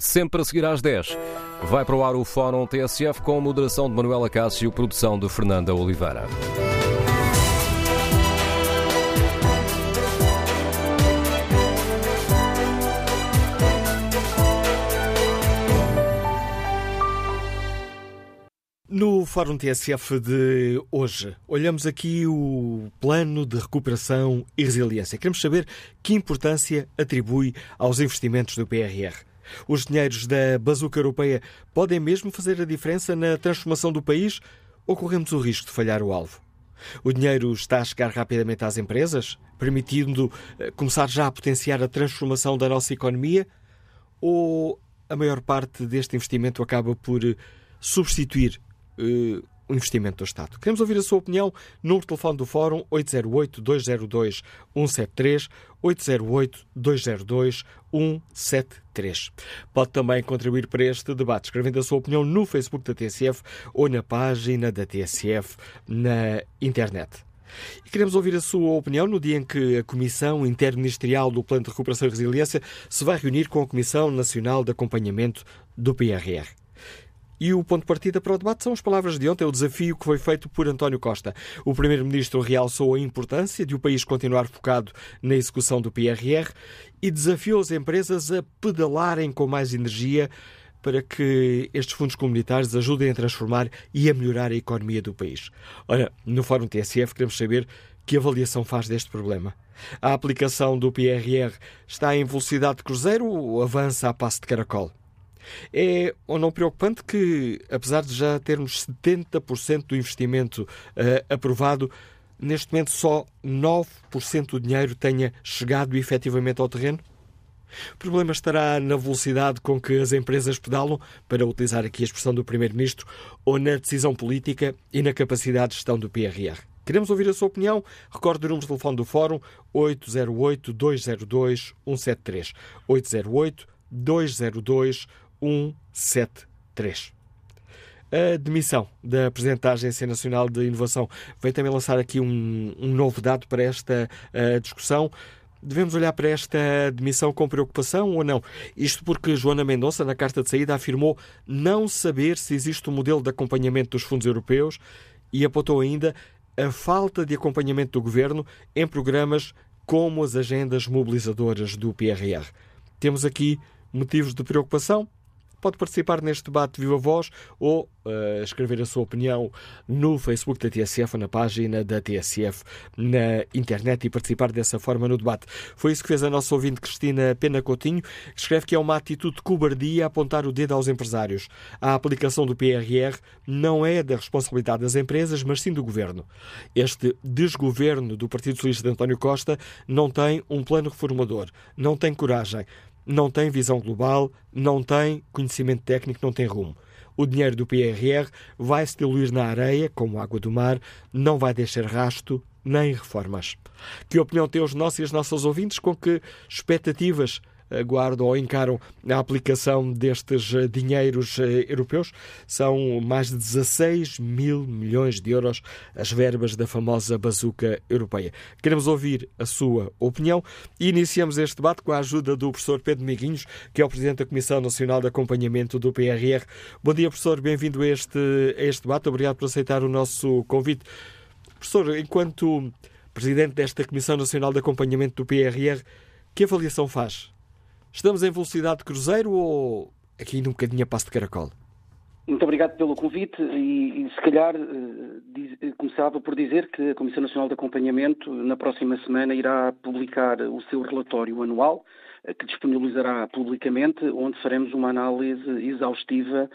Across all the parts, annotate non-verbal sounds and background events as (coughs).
Sempre a seguir às 10. Vai para o ar o Fórum TSF com moderação de Manuela Cássio, produção de Fernanda Oliveira. No Fórum TSF de hoje, olhamos aqui o plano de recuperação e resiliência. Queremos saber que importância atribui aos investimentos do PRR. Os dinheiros da bazuca europeia podem mesmo fazer a diferença na transformação do país ou corremos o risco de falhar o alvo? O dinheiro está a chegar rapidamente às empresas, permitindo eh, começar já a potenciar a transformação da nossa economia? Ou a maior parte deste investimento acaba por eh, substituir uh, o investimento do Estado. Queremos ouvir a sua opinião. Número de telefone do Fórum 808-202-173, 808-202-173. Pode também contribuir para este debate, escrevendo a sua opinião no Facebook da TSF ou na página da TSF na internet. E queremos ouvir a sua opinião no dia em que a Comissão Interministerial do Plano de Recuperação e Resiliência se vai reunir com a Comissão Nacional de Acompanhamento do PRR. E o ponto de partida para o debate são as palavras de ontem, o desafio que foi feito por António Costa. O Primeiro-Ministro realçou a importância de o país continuar focado na execução do PRR e desafiou as empresas a pedalarem com mais energia para que estes fundos comunitários ajudem a transformar e a melhorar a economia do país. Ora, no Fórum TSF queremos saber que avaliação faz deste problema. A aplicação do PRR está em velocidade de cruzeiro ou avança a passo de caracol? É ou não preocupante que, apesar de já termos 70% do investimento uh, aprovado, neste momento só 9% do dinheiro tenha chegado efetivamente ao terreno? O problema estará na velocidade com que as empresas pedalam, para utilizar aqui a expressão do Primeiro-Ministro, ou na decisão política e na capacidade de gestão do PRR. Queremos ouvir a sua opinião? Recorde o número de telefone do Fórum 808-202-173. 808-202-173. 173. A demissão da Presidente da Agência Nacional de Inovação veio também lançar aqui um, um novo dado para esta uh, discussão. Devemos olhar para esta demissão com preocupação ou não? Isto porque Joana Mendonça, na carta de saída, afirmou não saber se existe um modelo de acompanhamento dos fundos europeus e apontou ainda a falta de acompanhamento do governo em programas como as agendas mobilizadoras do PRR. Temos aqui motivos de preocupação? Pode participar neste debate viva voz ou uh, escrever a sua opinião no Facebook da TSF ou na página da TSF na internet e participar dessa forma no debate. Foi isso que fez a nossa ouvinte Cristina Pena Coutinho, que escreve que é uma atitude de cobardia apontar o dedo aos empresários. A aplicação do PRR não é da responsabilidade das empresas, mas sim do governo. Este desgoverno do Partido Socialista de António Costa não tem um plano reformador, não tem coragem não tem visão global, não tem conhecimento técnico, não tem rumo. O dinheiro do PRR vai se diluir na areia, como água do mar, não vai deixar rasto nem reformas. Que opinião têm os nossos e as nossas ouvintes? Com que expectativas aguardam ou encaram a aplicação destes eh, dinheiros eh, europeus. São mais de 16 mil milhões de euros as verbas da famosa bazuca europeia. Queremos ouvir a sua opinião e iniciamos este debate com a ajuda do professor Pedro Miguinhos, que é o Presidente da Comissão Nacional de Acompanhamento do PRR. Bom dia, professor, bem-vindo a este, a este debate. Obrigado por aceitar o nosso convite. Professor, enquanto Presidente desta Comissão Nacional de Acompanhamento do PRR, que avaliação faz Estamos em velocidade de cruzeiro ou aqui num bocadinho a passo de caracol? Muito obrigado pelo convite e, e se calhar eh, diz, eh, começava por dizer que a Comissão Nacional de Acompanhamento na próxima semana irá publicar o seu relatório anual que disponibilizará publicamente, onde faremos uma análise exaustiva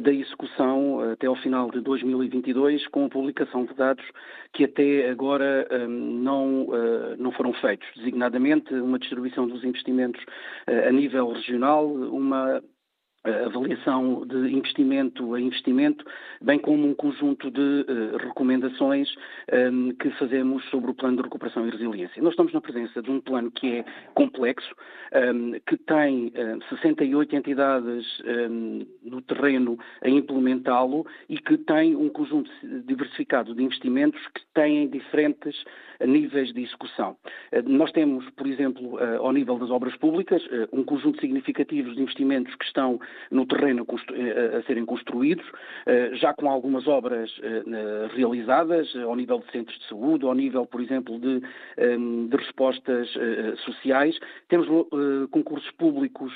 da execução até ao final de 2022, com a publicação de dados que até agora não, não foram feitos, designadamente uma distribuição dos investimentos a nível regional, uma avaliação de investimento a investimento, bem como um conjunto de uh, recomendações um, que fazemos sobre o plano de recuperação e resiliência. Nós estamos na presença de um plano que é complexo, um, que tem um, 68 entidades no terreno a implementá-lo e que tem um conjunto diversificado de investimentos que têm diferentes níveis de execução. Uh, nós temos, por exemplo, ao nível das obras públicas, um conjunto significativo de investimentos que estão no terreno eh, a serem construídos, eh, já com algumas obras eh, realizadas ao nível de centros de saúde, ao nível, por exemplo, de, de respostas sociais. Temos concursos públicos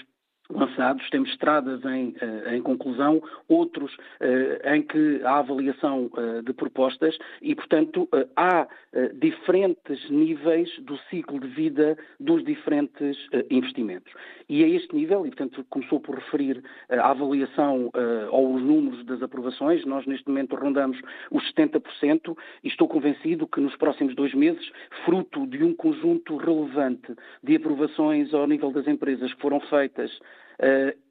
lançados, temos estradas em, eh, em conclusão, outros eh, em que há avaliação eh, de propostas e, portanto, há diferentes níveis do ciclo de vida dos diferentes investimentos. E a este nível, e portanto começou por referir a avaliação ou os números das aprovações, nós neste momento rondamos os 70% e estou convencido que nos próximos dois meses, fruto de um conjunto relevante de aprovações ao nível das empresas que foram feitas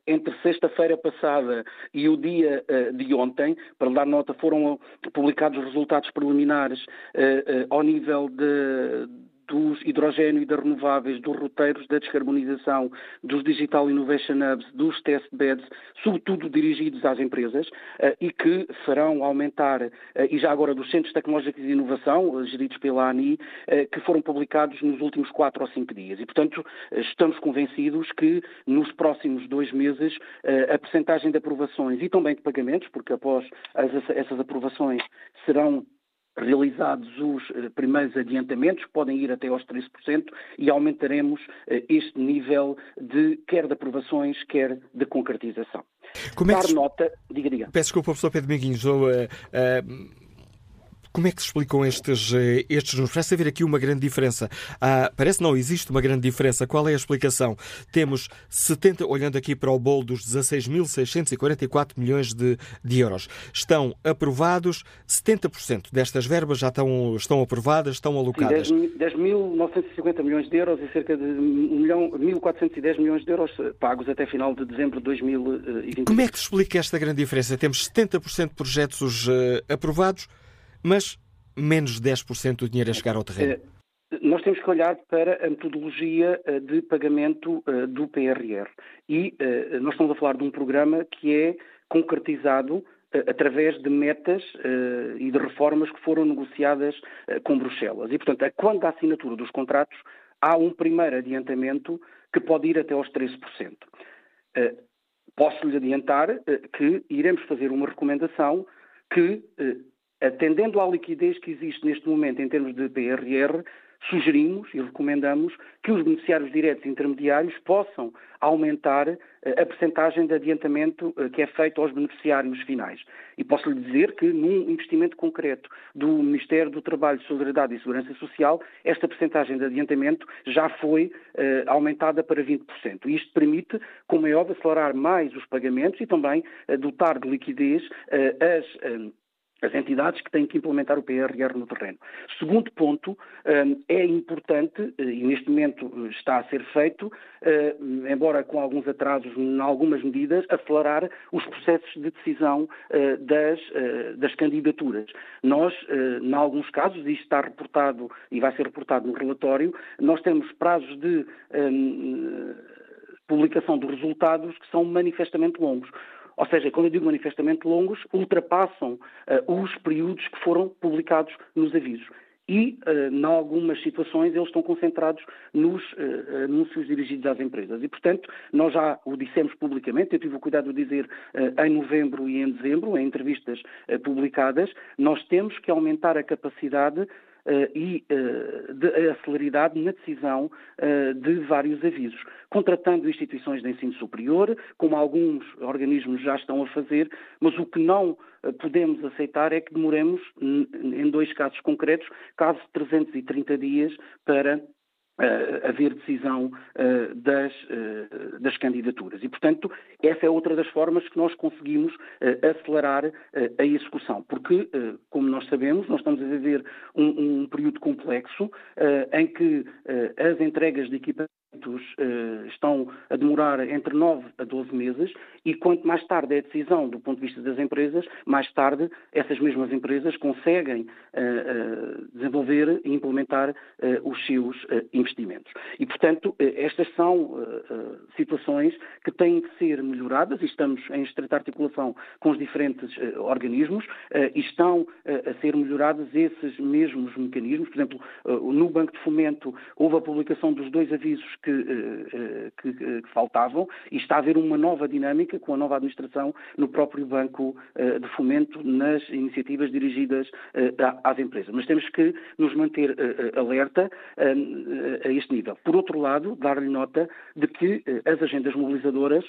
entre sexta-feira passada e o dia uh, de ontem, para dar nota, foram publicados os resultados preliminares uh, ao nível de, dos hidrogênio e das renováveis, dos roteiros da descarbonização, dos Digital Innovation Hubs, dos test beds, sobretudo dirigidos às empresas uh, e que farão aumentar, uh, e já agora dos Centros Tecnológicos de Inovação, uh, geridos pela ANI, que foram publicados nos últimos quatro ou cinco dias. E, portanto, estamos convencidos que nos próximos dois meses a percentagem de aprovações e também de pagamentos, porque após as, essas aprovações serão realizados os eh, primeiros adiantamentos, podem ir até aos 13%, e aumentaremos eh, este nível de quer de aprovações, quer de concretização. Como é que... Dar nota, diga, diga. Peço desculpa, professor Pedro Miguinhos, uh, uh como é que se explicam estes, eh, estes números? Parece haver aqui uma grande diferença. Ah, parece não, existe uma grande diferença. Qual é a explicação? Temos 70, olhando aqui para o bolo dos 16.644 milhões de, de euros. Estão aprovados, 70% destas verbas já estão, estão aprovadas, estão alocadas. 10.950 milhões de euros e cerca de 1.410 milhões de euros pagos até final de dezembro de 2020. Como é que se explica esta grande diferença? Temos 70% de projetos aprovados, mas menos de 10% do dinheiro a chegar ao terreno? Eh, nós temos que olhar para a metodologia eh, de pagamento eh, do PRR. E nós estamos a falar de um programa que é concretizado através de metas e de reformas que foram negociadas com Bruxelas. E, portanto, quando da assinatura dos contratos, há um primeiro adiantamento que pode ir até aos 13%. Posso-lhe adiantar que iremos fazer uma recomendação que atendendo à liquidez que existe neste momento em termos de PRR, sugerimos e recomendamos que os beneficiários diretos intermediários possam aumentar eh, a percentagem de adiantamento eh, que é feito aos beneficiários finais. E posso lhe dizer que num investimento concreto do Ministério do Trabalho, Solidariedade e Segurança Social, esta percentagem de adiantamento já foi uh, aumentada para 20%. E isto permite, como é óbvio, acelerar mais os pagamentos e também uh, dotar de liquidez uh, as as entidades que têm que implementar o PRR no terreno. Segundo ponto, hum, é importante, eh, e neste momento eh, está a ser feito, eh, embora com alguns atrasos em algumas medidas, acelerar os processos de decisão das, das candidaturas. Nós, em alguns casos, isto está reportado e vai ser reportado no relatório, nós temos prazos de hum, publicação dos resultados que são manifestamente longos. Ou seja, quando eu digo manifestamente longos, ultrapassam uh, os períodos que foram publicados nos avisos. E, uh, em algumas situações, eles estão concentrados nos uh, anúncios dirigidos às empresas. E, portanto, nós já o dissemos publicamente, eu tive o cuidado de dizer uh, em novembro e em dezembro, em entrevistas publicadas, nós temos que aumentar a capacidade e uh, de, a celeridade na decisão uh, de vários avisos, contratando instituições de ensino superior, como alguns organismos já estão a fazer, mas o que não podemos aceitar é que demoremos, em dois casos concretos, de 330 dias para uh, haver decisão uh, das, uh, das, candidaturas. E, portanto, essa é outra das formas que nós conseguimos acelerar a execução, porque, como nós sabemos, nós estamos a viver um, um período complexo em que as entregas de equipamentos uh, estão a demorar entre 9 a 12 meses e quanto mais tarde é a decisão do ponto de vista das empresas, mais tarde essas mesmas empresas conseguem uh, uh, desenvolver e implementar os seus investimentos. E, portanto, estas são situações que têm que ser melhoradas e estamos em estreita articulação com os diferentes organismos e estão a ser melhorados esses mesmos mecanismos. Por exemplo, no Banco de Fomento houve a publicação dos dois avisos que, eh, que, que, faltavam e está a haver uma nova dinâmica com a nova administração no próprio Banco eh, de Fomento nas iniciativas dirigidas eh, às empresas. Mas temos que nos manter alerta a este nível. Por outro lado, dar-lhe nota de que as agendas mobilizadoras,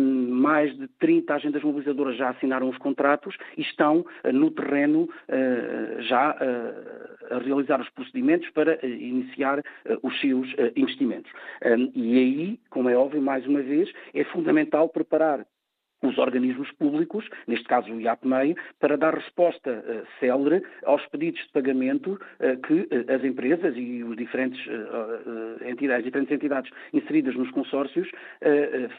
mais de 30 agendas mobilizadoras já assinaram os contratos e estão no terreno já a realizar os procedimentos para iniciar os seus investimentos. E aí, como é óbvio, mais uma vez, é fundamental preparar os organismos públicos, neste caso o IAPMEI, para dar resposta uh, célere aos pedidos de pagamento uh, que uh, as empresas e os diferentes, entidades, diferentes entidades inseridas nos consórcios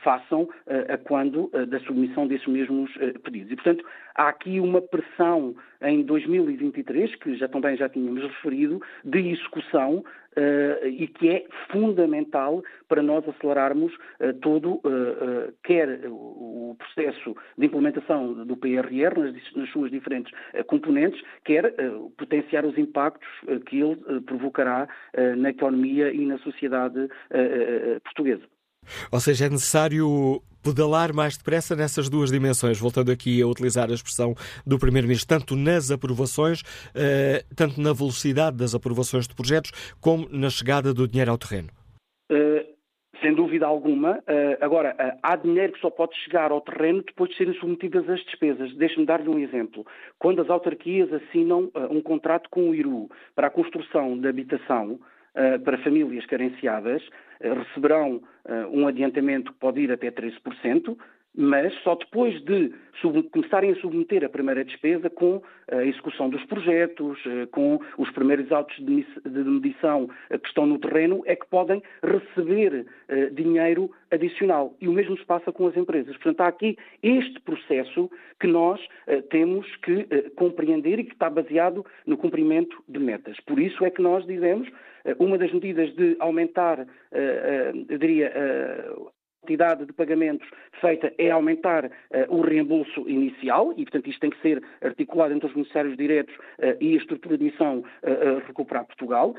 façam a quando da submissão desses mesmos pedidos. E, portanto, há aqui uma pressão em 2023, que já também já tínhamos referido, de execução Uh, e que é fundamental para nós acelerarmos uh, todo, uh, quer o, processo de implementação do PRR nas, nas suas diferentes componentes, quer potenciar os impactos que ele provocará na economia e na sociedade portuguesa. Ou seja, é necessário pedalar mais depressa nessas duas dimensões, voltando aqui a utilizar a expressão do Primeiro-Ministro, tanto nas aprovações, eh, tanto na velocidade das aprovações de projetos, como na chegada do dinheiro ao terreno. Uh, sem dúvida alguma. Uh, agora, uh, há dinheiro que só pode chegar ao terreno depois de serem submetidas as despesas. Deixe-me dar-lhe um exemplo. Quando as autarquias assinam um contrato com o IRU para a construção de habitação, para famílias carenciadas, receberão um adiantamento que pode ir até 13%, mas só depois de começarem a submeter a primeira despesa com a execução dos projetos, eh, com os primeiros autos de medição eh, que estão no terreno, é que podem receber eh, dinheiro adicional. E o mesmo se passa com as empresas. Portanto, há aqui este processo que nós temos que compreender e que está baseado no cumprimento de metas. Por isso é que nós dizemos, uma das medidas de aumentar, eu diria, quantidade de pagamentos feita é aumentar uh, o reembolso inicial e, portanto, isto tem que ser articulado entre os beneficiários diretos uh, e a estrutura de missão uh, recuperar Portugal.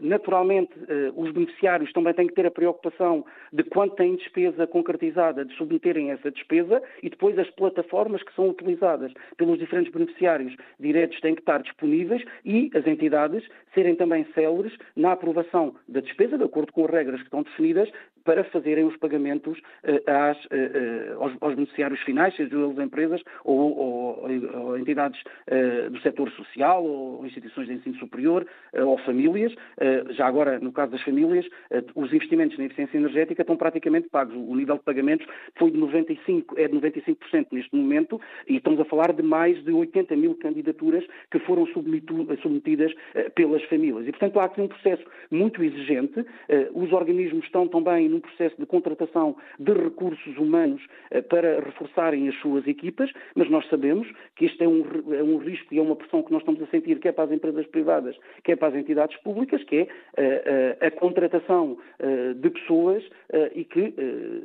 naturalmente, os beneficiários também têm que ter a preocupação de quanto têm despesa concretizada de submeterem essa despesa e depois as plataformas que são utilizadas pelos diferentes beneficiários diretos têm que estar disponíveis e as entidades serem também céleres na aprovação da despesa, de acordo com as regras que estão definidas, para fazerem os pagamentos uh, às, uh, aos, aos, beneficiários finais, sejam eles empresas ou, ou, ou entidades do setor social, ou instituições de ensino superior, ou famílias. já agora, no caso das famílias, os investimentos na eficiência energética estão praticamente pagos. O nível de pagamentos foi de 95, é de 95% neste momento, e estamos a falar de mais de 80 mil candidaturas que foram submetidas pelas famílias. E, portanto, há aqui um processo muito exigente. Os organismos estão também num processo de contratação de recursos humanos eh, para reforçarem as suas equipas, mas nós sabemos que este é um, é um risco e é uma pressão que nós estamos a sentir, quer para as empresas privadas, quer para as entidades públicas, que é a, eh, a, eh, a contratação de pessoas e que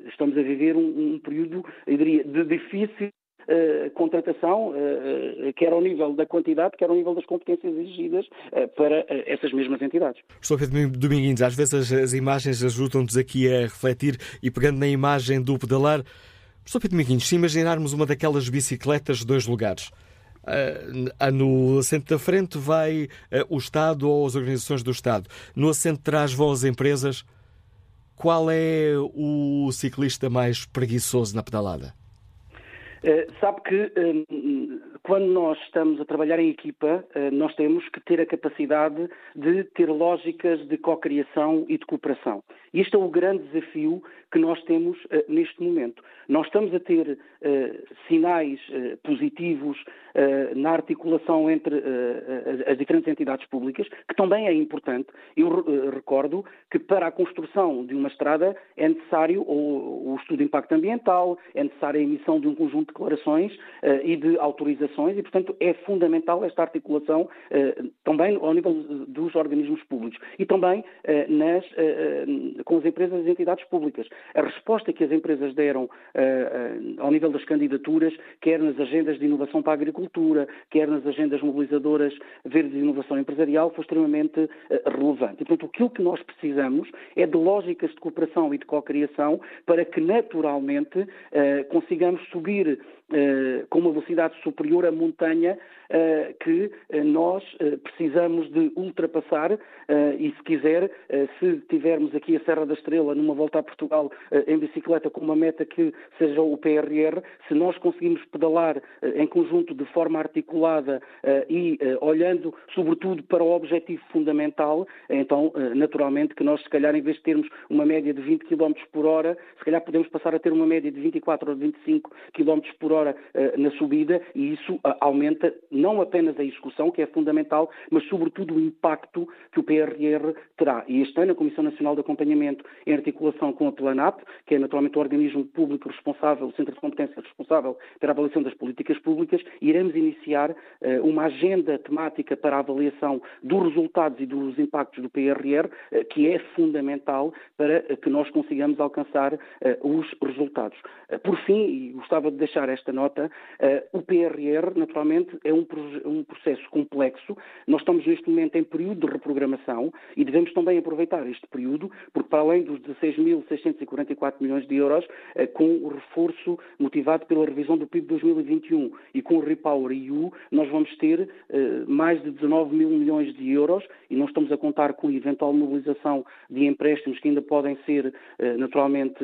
estamos a viver um, um período, eu diria, de difícil Uh, contratação, uh, uh, quer ao nível da quantidade, quer ao nível das competências exigidas para essas mesmas entidades. Professor Pedro Dominguinhos, às vezes as, as imagens ajudam-nos aqui a refletir e pegando na imagem do pedalar, Professor Pedro Dominguinhos, se imaginarmos uma daquelas bicicletas de dois lugares, no assento da frente vai o Estado ou as organizações do Estado, no assento de trás vão as empresas, qual é o ciclista mais preguiçoso na pedalada? Eh, sabe que um, quando nós estamos a trabalhar em equipa, uh, nós temos que ter a capacidade de ter lógicas de cocriação e de cooperação. Este é o grande desafio que nós temos uh, neste momento. Nós estamos a ter uh, sinais uh, positivos na articulação entre as, as, diferentes entidades públicas, que também é importante. Eu recordo que para a construção de uma estrada é necessário o, o, estudo de impacto ambiental, é necessária a emissão de um conjunto de declarações e de autorizações e, portanto, é fundamental esta articulação também ao nível dos organismos públicos e também nas, com as empresas e entidades públicas a resposta que as empresas deram uh, uh, ao nível das candidaturas, quer nas agendas de inovação para a agricultura, quer nas agendas mobilizadoras verdes de inovação empresarial, foi extremamente uh, relevante. E, portanto, aquilo que nós precisamos é de lógicas de cooperação e de co-criação para que, naturalmente, consigamos subir com uma velocidade superior a montanha que nós precisamos de ultrapassar e, se quiser, se tivermos aqui a Serra da Estrela numa volta a Portugal eh, em bicicleta com uma meta que seja o PRR, se nós conseguimos pedalar eh, em conjunto de forma articulada eh, e olhando sobretudo para o objetivo fundamental, então naturalmente que nós se calhar em vez de termos uma média de 20 km por hora, se calhar podemos passar a ter uma média de 24 ou 25 km por hora na subida e isso aumenta não apenas a execução, que é fundamental, mas sobretudo o impacto que o PRR terá. E este ano a Comissão Nacional de Acompanhamento, em articulação com a Planap, que é naturalmente o organismo público responsável, o centro de competência responsável pela avaliação das políticas públicas, iremos iniciar uh, uma agenda temática para a avaliação dos resultados e dos impactos do PRR, eh, que é fundamental para que nós consigamos alcançar os resultados. por fim, gostava de deixar esta nota, o PRR, naturalmente, é um, um processo complexo. Nós estamos neste momento em período de reprogramação e devemos também aproveitar este período, porque para além dos 16.640 44 milhões de euros, eh, com o reforço motivado pela revisão do PIB de 2021. E com o Repower EU, nós vamos ter eh, mais de 19 mil milhões de euros e não estamos a contar com a eventual mobilização de empréstimos que ainda podem ser eh, naturalmente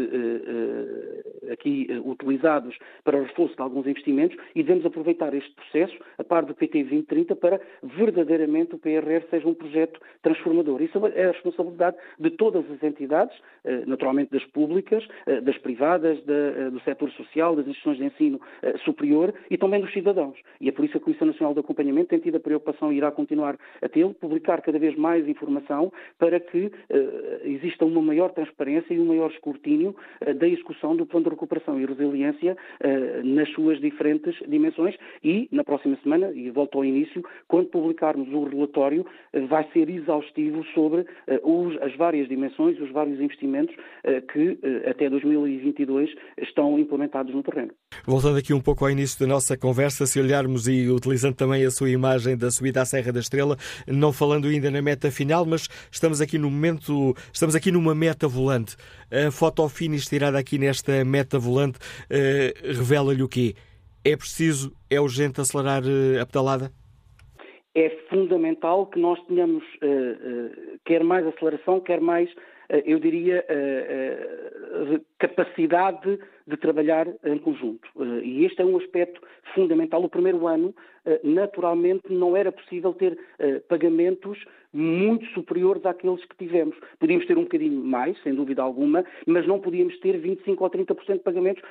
aqui utilizados para reforço de alguns investimentos e devemos aproveitar este processo, a par do PT 2030, para verdadeiramente o PRR seja um projeto transformador. Isso é a responsabilidade de todas as entidades, naturalmente das públicas, eh, das privadas, eh, do setor social, das instituições de ensino eh, superior e também dos cidadãos. E é por isso que a Comissão Nacional de Acompanhamento tem tido a preocupação e irá continuar a tê-lo, publicar cada vez mais informação para que exista uma maior transparência e um maior escrutínio da execução do Plano de Recuperação e Resiliência suas diferentes dimensões e, na próxima semana, e volto ao início, quando publicarmos o relatório, vai ser exaustivo sobre as várias dimensões, os vários investimentos que eh, até 2022 estão implementados no terreno. Voltando aqui um pouco ao início da nossa conversa, se olharmos e utilizando também a sua imagem da subida à Serra da Estrela, não falando ainda na meta final, mas estamos aqui no momento, estamos aqui numa meta volante. A foto finish tirada aqui nesta meta volante uh, revela-lhe o quê? É preciso, é urgente acelerar uh, a pedalada? É fundamental que nós tenhamos uh, quer mais aceleração, quer mais eu diria, capacidade de trabalhar em conjunto. E este é um aspecto fundamental. O primeiro ano, naturalmente, não era possível ter pagamentos muito superiores àqueles que tivemos. Podíamos ter um bocadinho mais, sem dúvida alguma, mas não podíamos ter 25% ou 30% de pagamentos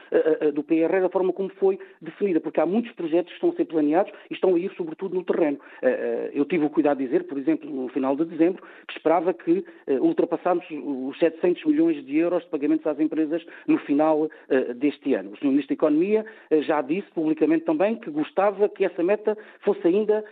do PRR da forma como foi definida, porque há muitos projetos que estão a ser planeados e estão a ir sobretudo no terreno. Eu tive o cuidado de dizer, por exemplo, no final de dezembro, que esperava que ultrapassássemos os 700 milhões de euros de pagamentos às empresas no final deste ano. O Sr. Ministro da Economia já disse publicamente também que gostava que essa meta fosse ainda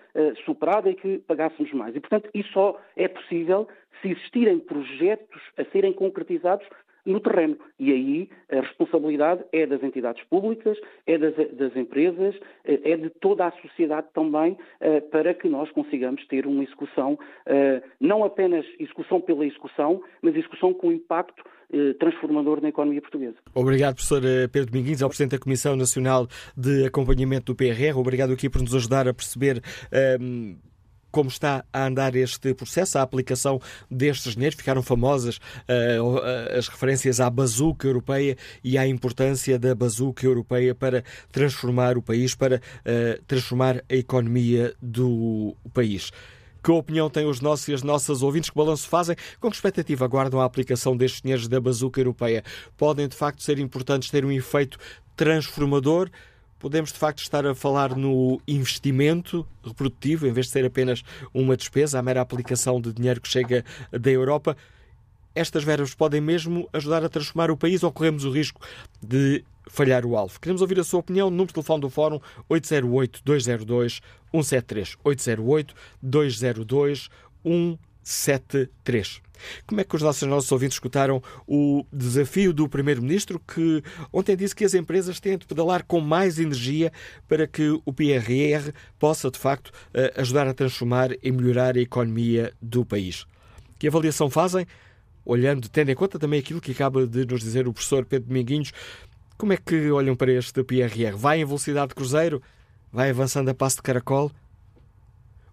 superada e que pagássemos mais. E, portanto, isso só é possível se existirem projetos a serem concretizados no terreno. E aí a responsabilidade é das entidades públicas, é das, das empresas, eh, é de toda a sociedade também, eh, para que nós consigamos ter uma execução, eh, não apenas execução pela execução, mas execução com impacto transformador na economia portuguesa. Obrigado, professor Pedro Domingues, ao Presidente da Comissão Nacional de Acompanhamento do PRR. Obrigado aqui por nos ajudar a perceber. Um como está a andar este processo, a aplicação destes dinheiros. Ficaram famosas uh, as referências à bazuca europeia e à importância da bazuca europeia para transformar o país, para uh, transformar a economia do país. Que opinião têm os nossos e as nossas ouvintes? Que balanço fazem? Com que expectativa aguardam a aplicação destes dinheiros da bazuca europeia? Podem, de facto, ser importantes ter um efeito transformador? Podemos, de facto, estar a falar no investimento reprodutivo, em vez de ser apenas uma despesa, a mera aplicação de dinheiro que chega da Europa? Estas verbas podem mesmo ajudar a transformar o país ou corremos o risco de falhar o alvo? Queremos ouvir a sua opinião. Número de telefone do Fórum 808-202-173. 808-202-173. Como é que os nossos, nossos ouvintes escutaram o desafio do Primeiro-Ministro que ontem disse que as empresas têm de pedalar com mais energia para que o PRR possa, de facto, eh, ajudar a transformar e melhorar a economia do país? Que avaliação fazem? olhando, tendo em conta também aquilo que acaba de nos dizer o professor Pedro Dominguinhos, como é que olham para este PRR? Vai em velocidade de cruzeiro? Vai avançando a passo de caracol?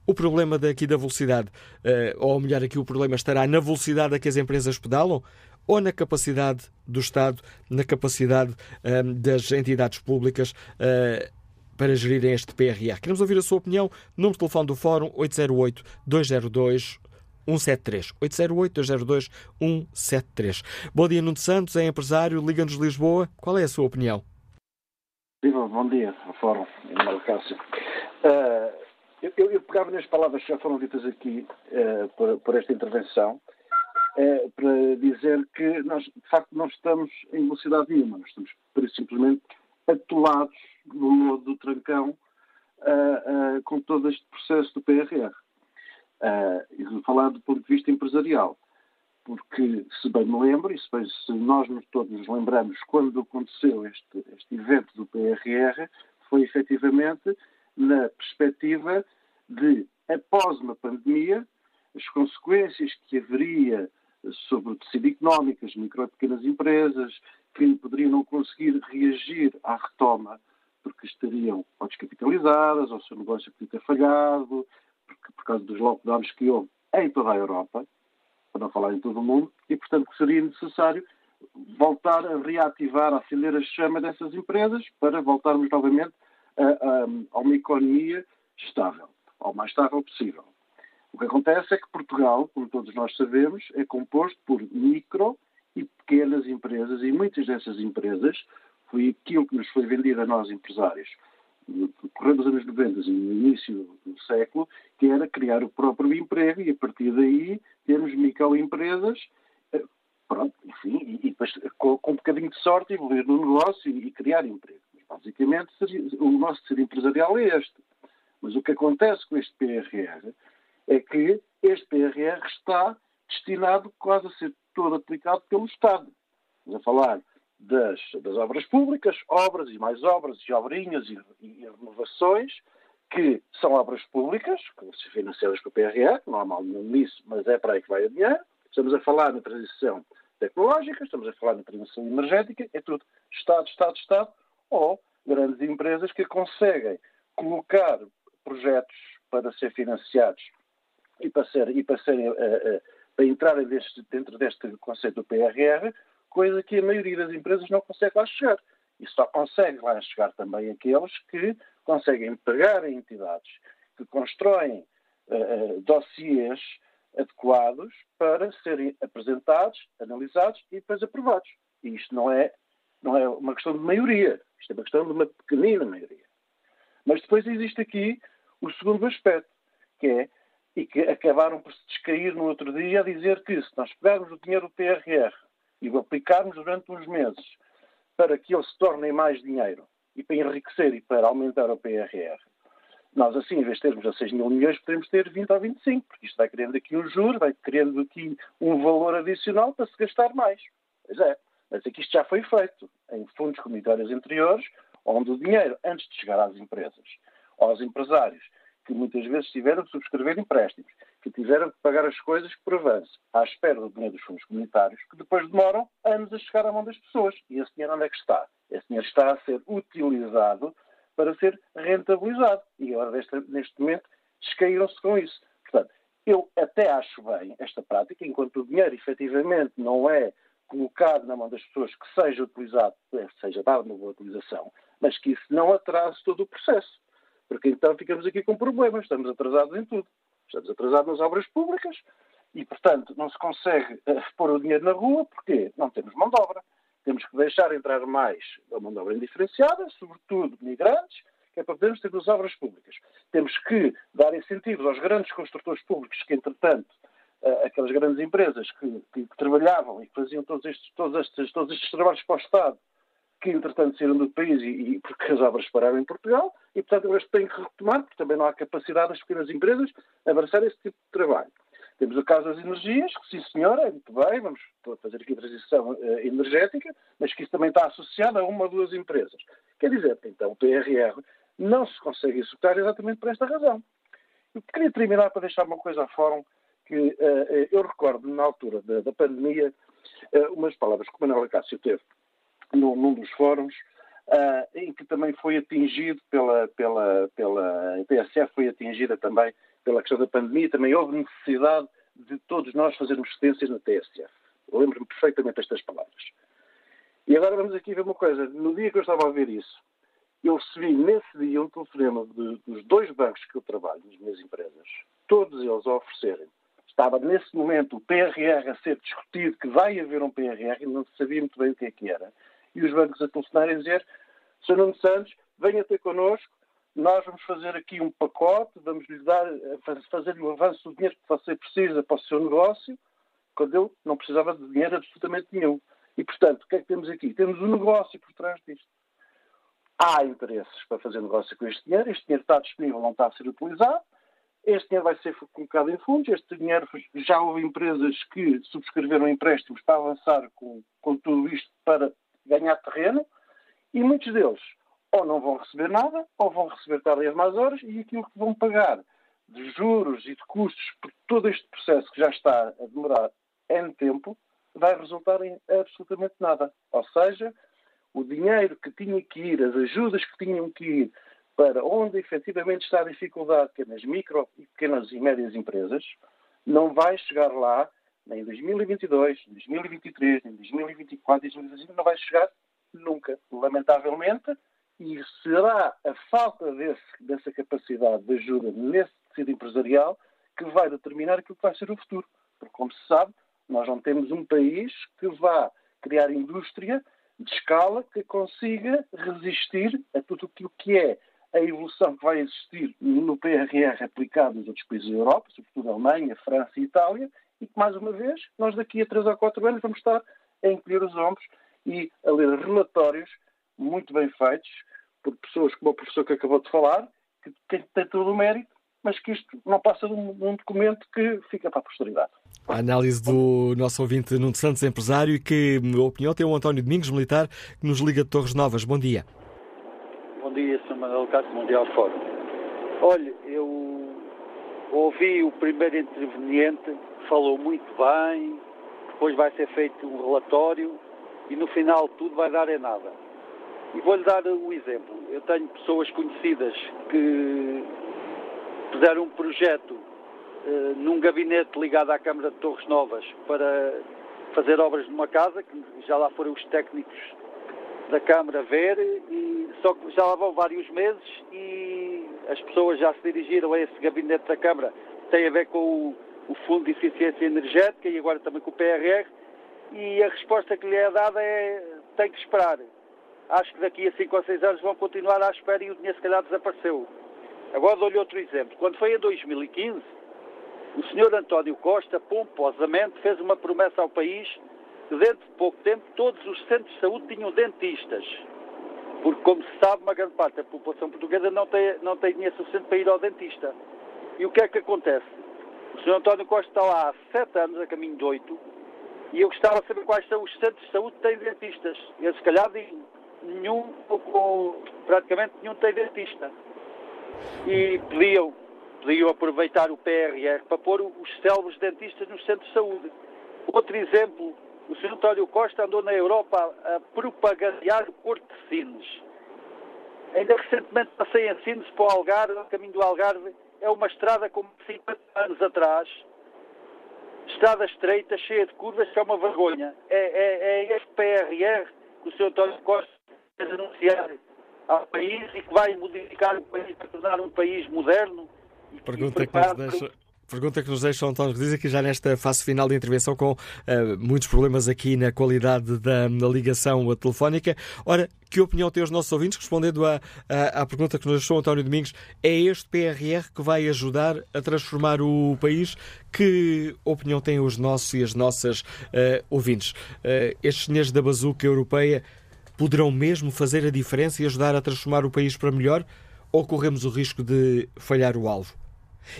O problema daqui da velocidade, uh, ou melhor, aqui o problema estará na velocidade a que as empresas pedalam ou na capacidade do Estado, na capacidade uh, das entidades públicas uh, para gerirem este PRR. Queremos ouvir a sua opinião. Número de telefone do Fórum 808 202 173. 808-202-173. Bom dia, Nuno Santos, é empresário, Liga-nos Lisboa. Qual é a sua opinião? Viva, bom dia, Fórum, Manuel Cássio. Uh, eu, eu, pegava nas palavras que já foram ditas aqui uh, por, por, esta intervenção uh, para dizer que nós, de facto, não estamos em velocidade nenhuma. Nós estamos, por isso, simplesmente atolados no lodo do trancão com todo este processo do PRR. Uh, falar do ponto de vista empresarial, porque, se bem me lembro, e se, bem, se nós todos nos lembramos quando aconteceu este, este evento do PRR, foi efetivamente na perspectiva de, após uma pandemia, as consequências que haveria sobre o tecido económico, as micro e pequenas empresas, que poderiam não conseguir reagir à retoma porque estariam ou descapitalizadas, ou o seu negócio podia ter falhado, por causa dos lockdowns que houve em toda a Europa, para não falar em todo o mundo, e portanto que seria necessário voltar a reativar, a acender a chama dessas empresas para voltarmos novamente a, a, a uma economia estável, ao mais estável possível. O que acontece é que Portugal, como todos nós sabemos, é composto por micro e pequenas empresas e muitas dessas empresas foi aquilo que nos foi vendido a nós empresários correndo dos anos 90 e no início do século, que era criar o próprio emprego e a partir daí termos microempresas, eh, pronto, enfim, e, depois com, com, um bocadinho de sorte evoluir no negócio e, e criar emprego. Mas, basicamente, o nosso ser empresarial é este. Mas o que acontece com este PRR é que este PRR está destinado quase a ser todo aplicado pelo Estado. Estamos a falar das, das obras públicas, obras e mais obras, e obrinhas e, e renovações, que são obras públicas, financiadas pelo PRR, não há mal nenhum nisso, mas é para aí que vai o dinheiro. Estamos a falar na transição tecnológica, estamos a falar na transição energética, é tudo Estado, Estado, Estado, ou grandes empresas que conseguem colocar projetos para ser financiados e para, ser, e para, serem, uh, uh, para entrarem dentro deste conceito do PRR coisa que a maioria das empresas não consegue lá chegar. E só consegue lá chegar também aqueles que conseguem pegar em entidades que constroem uh, dossiês adequados para serem apresentados, analisados e depois aprovados. E isto não é, não é uma questão de maioria, isto é uma questão de uma pequenina maioria. Mas depois existe aqui o segundo aspecto, que é, e que acabaram por se descair no outro dia a dizer que se nós pegarmos o dinheiro do PRR e o aplicarmos durante uns meses para que ele se torne mais dinheiro e para enriquecer e para aumentar o PRR, nós assim, em vez de termos a 6 mil milhões, podemos ter 20 ou 25, porque isto vai criando aqui um juro, vai criando aqui um valor adicional para se gastar mais. Pois é, mas aqui isto já foi feito em fundos comunitários anteriores, onde o dinheiro, antes de chegar às empresas, aos empresários, que muitas vezes tiveram que subscrever empréstimos, que tiveram que pagar as coisas por avanço, à espera do dinheiro dos fundos comunitários, que depois demoram anos a chegar à mão das pessoas. E esse dinheiro onde é que está? Esse dinheiro está a ser utilizado para ser rentabilizado. E agora, neste, momento, descaíram-se com isso. Portanto, eu até acho bem esta prática, enquanto o dinheiro efetivamente não é colocado na mão das pessoas que seja utilizado, seja dado uma boa utilização, mas que isso não atrase todo o processo. Porque então ficamos aqui com problemas, estamos atrasados em tudo. Estamos atrasados nas obras públicas e, portanto, não se consegue uh, pôr o dinheiro na rua porque não temos mão de obra. Temos que deixar entrar mais a mão de obra indiferenciada, sobretudo migrantes, que é para podermos ter as obras públicas. Temos que dar incentivos aos grandes construtores públicos que, entretanto, uh, aquelas grandes empresas que, que, que, trabalhavam e que faziam todos estes, todos, estes, todos estes trabalhos para o Estado, que entretanto saíram do país e, e, porque as obras pararam em Portugal, e portanto agora têm que retomar, porque também não há capacidade das pequenas empresas abraçar esse tipo de trabalho. Temos o caso das energias, que sim senhora, é muito bem, vamos fazer aqui a transição uh, energética, mas que isso também está associado a uma ou duas empresas. Quer dizer, então o PRR não se consegue executar exatamente por esta razão. Eu queria terminar para deixar uma coisa a fórum, que uh, eu recordo na altura da, da pandemia uh, umas palavras que o Manuel Cássio teve num, dos fóruns, em que também foi atingido pela, pela, pela a TSF, foi atingida também pela questão da pandemia, também houve necessidade de todos nós fazermos cedências na TSF. Lembro-me perfeitamente destas palavras. E agora vamos aqui ver uma coisa. No dia que eu estava a ver isso, eu recebi nesse dia um telefonema de, dos dois bancos que eu trabalho, nas minhas empresas, todos eles a oferecerem. Estava nesse momento o PRR a ser discutido, que vai haver um PRR, e não sabia muito bem o que é que era. E os bancos a telefonarem a dizer: Sr. Nuno Santos, venha ter connosco, nós vamos fazer aqui um pacote, vamos lhe dar, fazer-lhe o avanço do dinheiro que você precisa para o seu negócio, quando eu não precisava de dinheiro absolutamente nenhum. E, portanto, o que é que temos aqui? Temos um negócio por trás disto. Há interesses para fazer negócio com este dinheiro, este dinheiro está disponível, não está a ser utilizado, este dinheiro vai ser colocado em fundos, este dinheiro já houve empresas que subscreveram empréstimos para avançar com, com tudo isto para ganhar terreno, e muitos deles ou não vão receber nada, ou vão receber tarde más horas, e aquilo que vão pagar de juros e de custos por todo este processo que já está a demorar N tempo, vai resultar em absolutamente nada. Ou seja, o dinheiro que tinha que ir, as ajudas que tinham que ir para onde efetivamente está a dificuldade, que é nas micro pequenas e médias empresas, não vai chegar lá nem em 2022, nem em 2023, nem em 2024, nem em 2025, não vai chegar nunca. Lamentavelmente, e será a falta desse, dessa capacidade de ajuda nesse tecido empresarial que vai determinar aquilo que vai ser o futuro. Porque, como se sabe, nós não temos um país que vá criar indústria de escala que consiga resistir a tudo aquilo que é a evolução que vai existir no PRR aplicado nos outros países da Europa, sobretudo a Alemanha, França e Itália, e que, mais uma vez, nós daqui a três ou quatro anos vamos estar a encolher os ombros e a ler relatórios muito bem feitos por pessoas como o professor que acabou de falar, que tem, tem todo o mérito, mas que isto não passa de um, um, documento que fica para a posteridade. A análise do nosso ouvinte Nuno Santos, empresário, e que, na opinião, tem o António Domingos, militar, que nos liga de Torres Novas. Bom dia. Bom dia, Sr. Manuel Castro, Mundial Fórum. Olha, eu ouvi o primeiro interveniente, falou muito bem, depois vai ser feito um relatório e no final tudo vai dar em nada. E vou-lhe dar um exemplo. Eu tenho pessoas conhecidas que fizeram um projeto uh, num gabinete ligado à Câmara de Torres Novas para fazer obras numa casa, que já lá foram os técnicos da Câmara ver, e só que já lá vão vários meses e as pessoas já se dirigiram a esse gabinete da Câmara. Tem a ver com o, o Fundo de Eficiência Energética e agora também com o PRR, e a resposta que lhe é dada é tem que esperar acho que daqui a 5 ou 6 anos vão continuar à espera e o dinheiro se calhar desapareceu. Agora dou-lhe outro exemplo. Quando foi em 2015, o senhor António Costa, pomposamente, fez uma promessa ao país dentro de pouco tempo todos os centros de saúde tinham dentistas. Porque, como se sabe, uma grande parte da população portuguesa não tem, não tem dinheiro suficiente para ir ao dentista. E o que é que acontece? O senhor António Costa está lá há sete anos, a caminho de oito, e eu gostava de saber quais são os centros de saúde que têm dentistas. Eles, se calhar, nenhum, ou praticamente nenhum tem dentista. E pediam, pediam aproveitar o PRR para pôr os célebres dentistas nos centros de saúde. Outro exemplo, o Sr. António Costa andou na Europa a, propagandear o Porto de Sines. Ainda recentemente passei em Sines para o Algarve, o caminho do Algarve, é uma estrada como 50 anos atrás, estrada estreita, cheia de curvas, que é uma vergonha. É, é, é este PRR que o Sr. António Costa anunciar ao país e que vai modificar o país para tornar um país moderno. Pergunta que nos deixa, Pergunta que nos deixa o António Rodrigues aqui já nesta fase final de intervenção com uh, muitos problemas aqui na qualidade da, ligação telefónica. Ora, que opinião têm os nossos ouvintes? Respondendo à, pergunta que nos deixou António Domingos, é este PRR que vai ajudar a transformar o país? Que opinião têm os nossos e as nossas uh, ouvintes? Uh, estes senhores da bazuca europeia poderão mesmo fazer a diferença e ajudar a transformar o país para melhor? Ou corremos o risco de falhar o alvo?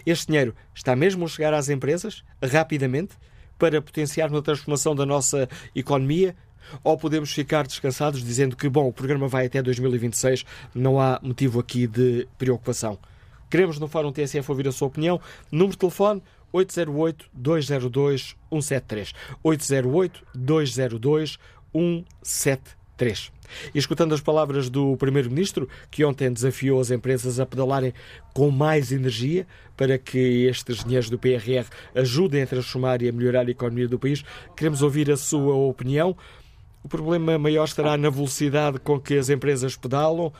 Este dinheiro está mesmo a chegar às empresas, rapidamente, para potenciar a transformação da nossa economia? Ou podemos ficar descansados dizendo que, bom, o programa vai até 2026, não há motivo aqui de preocupação? Queremos no Fórum TSF ouvir a sua opinião. Número de telefone 808-202-173. 808-202-173. E escutando as palavras do Primeiro-Ministro, que ontem desafiou as empresas a pedalarem com mais energia para que estes dinheiros do PRR ajudem a transformar e a melhorar a economia do país, queremos ouvir a sua opinião. O problema maior estará na velocidade com que as empresas pedalam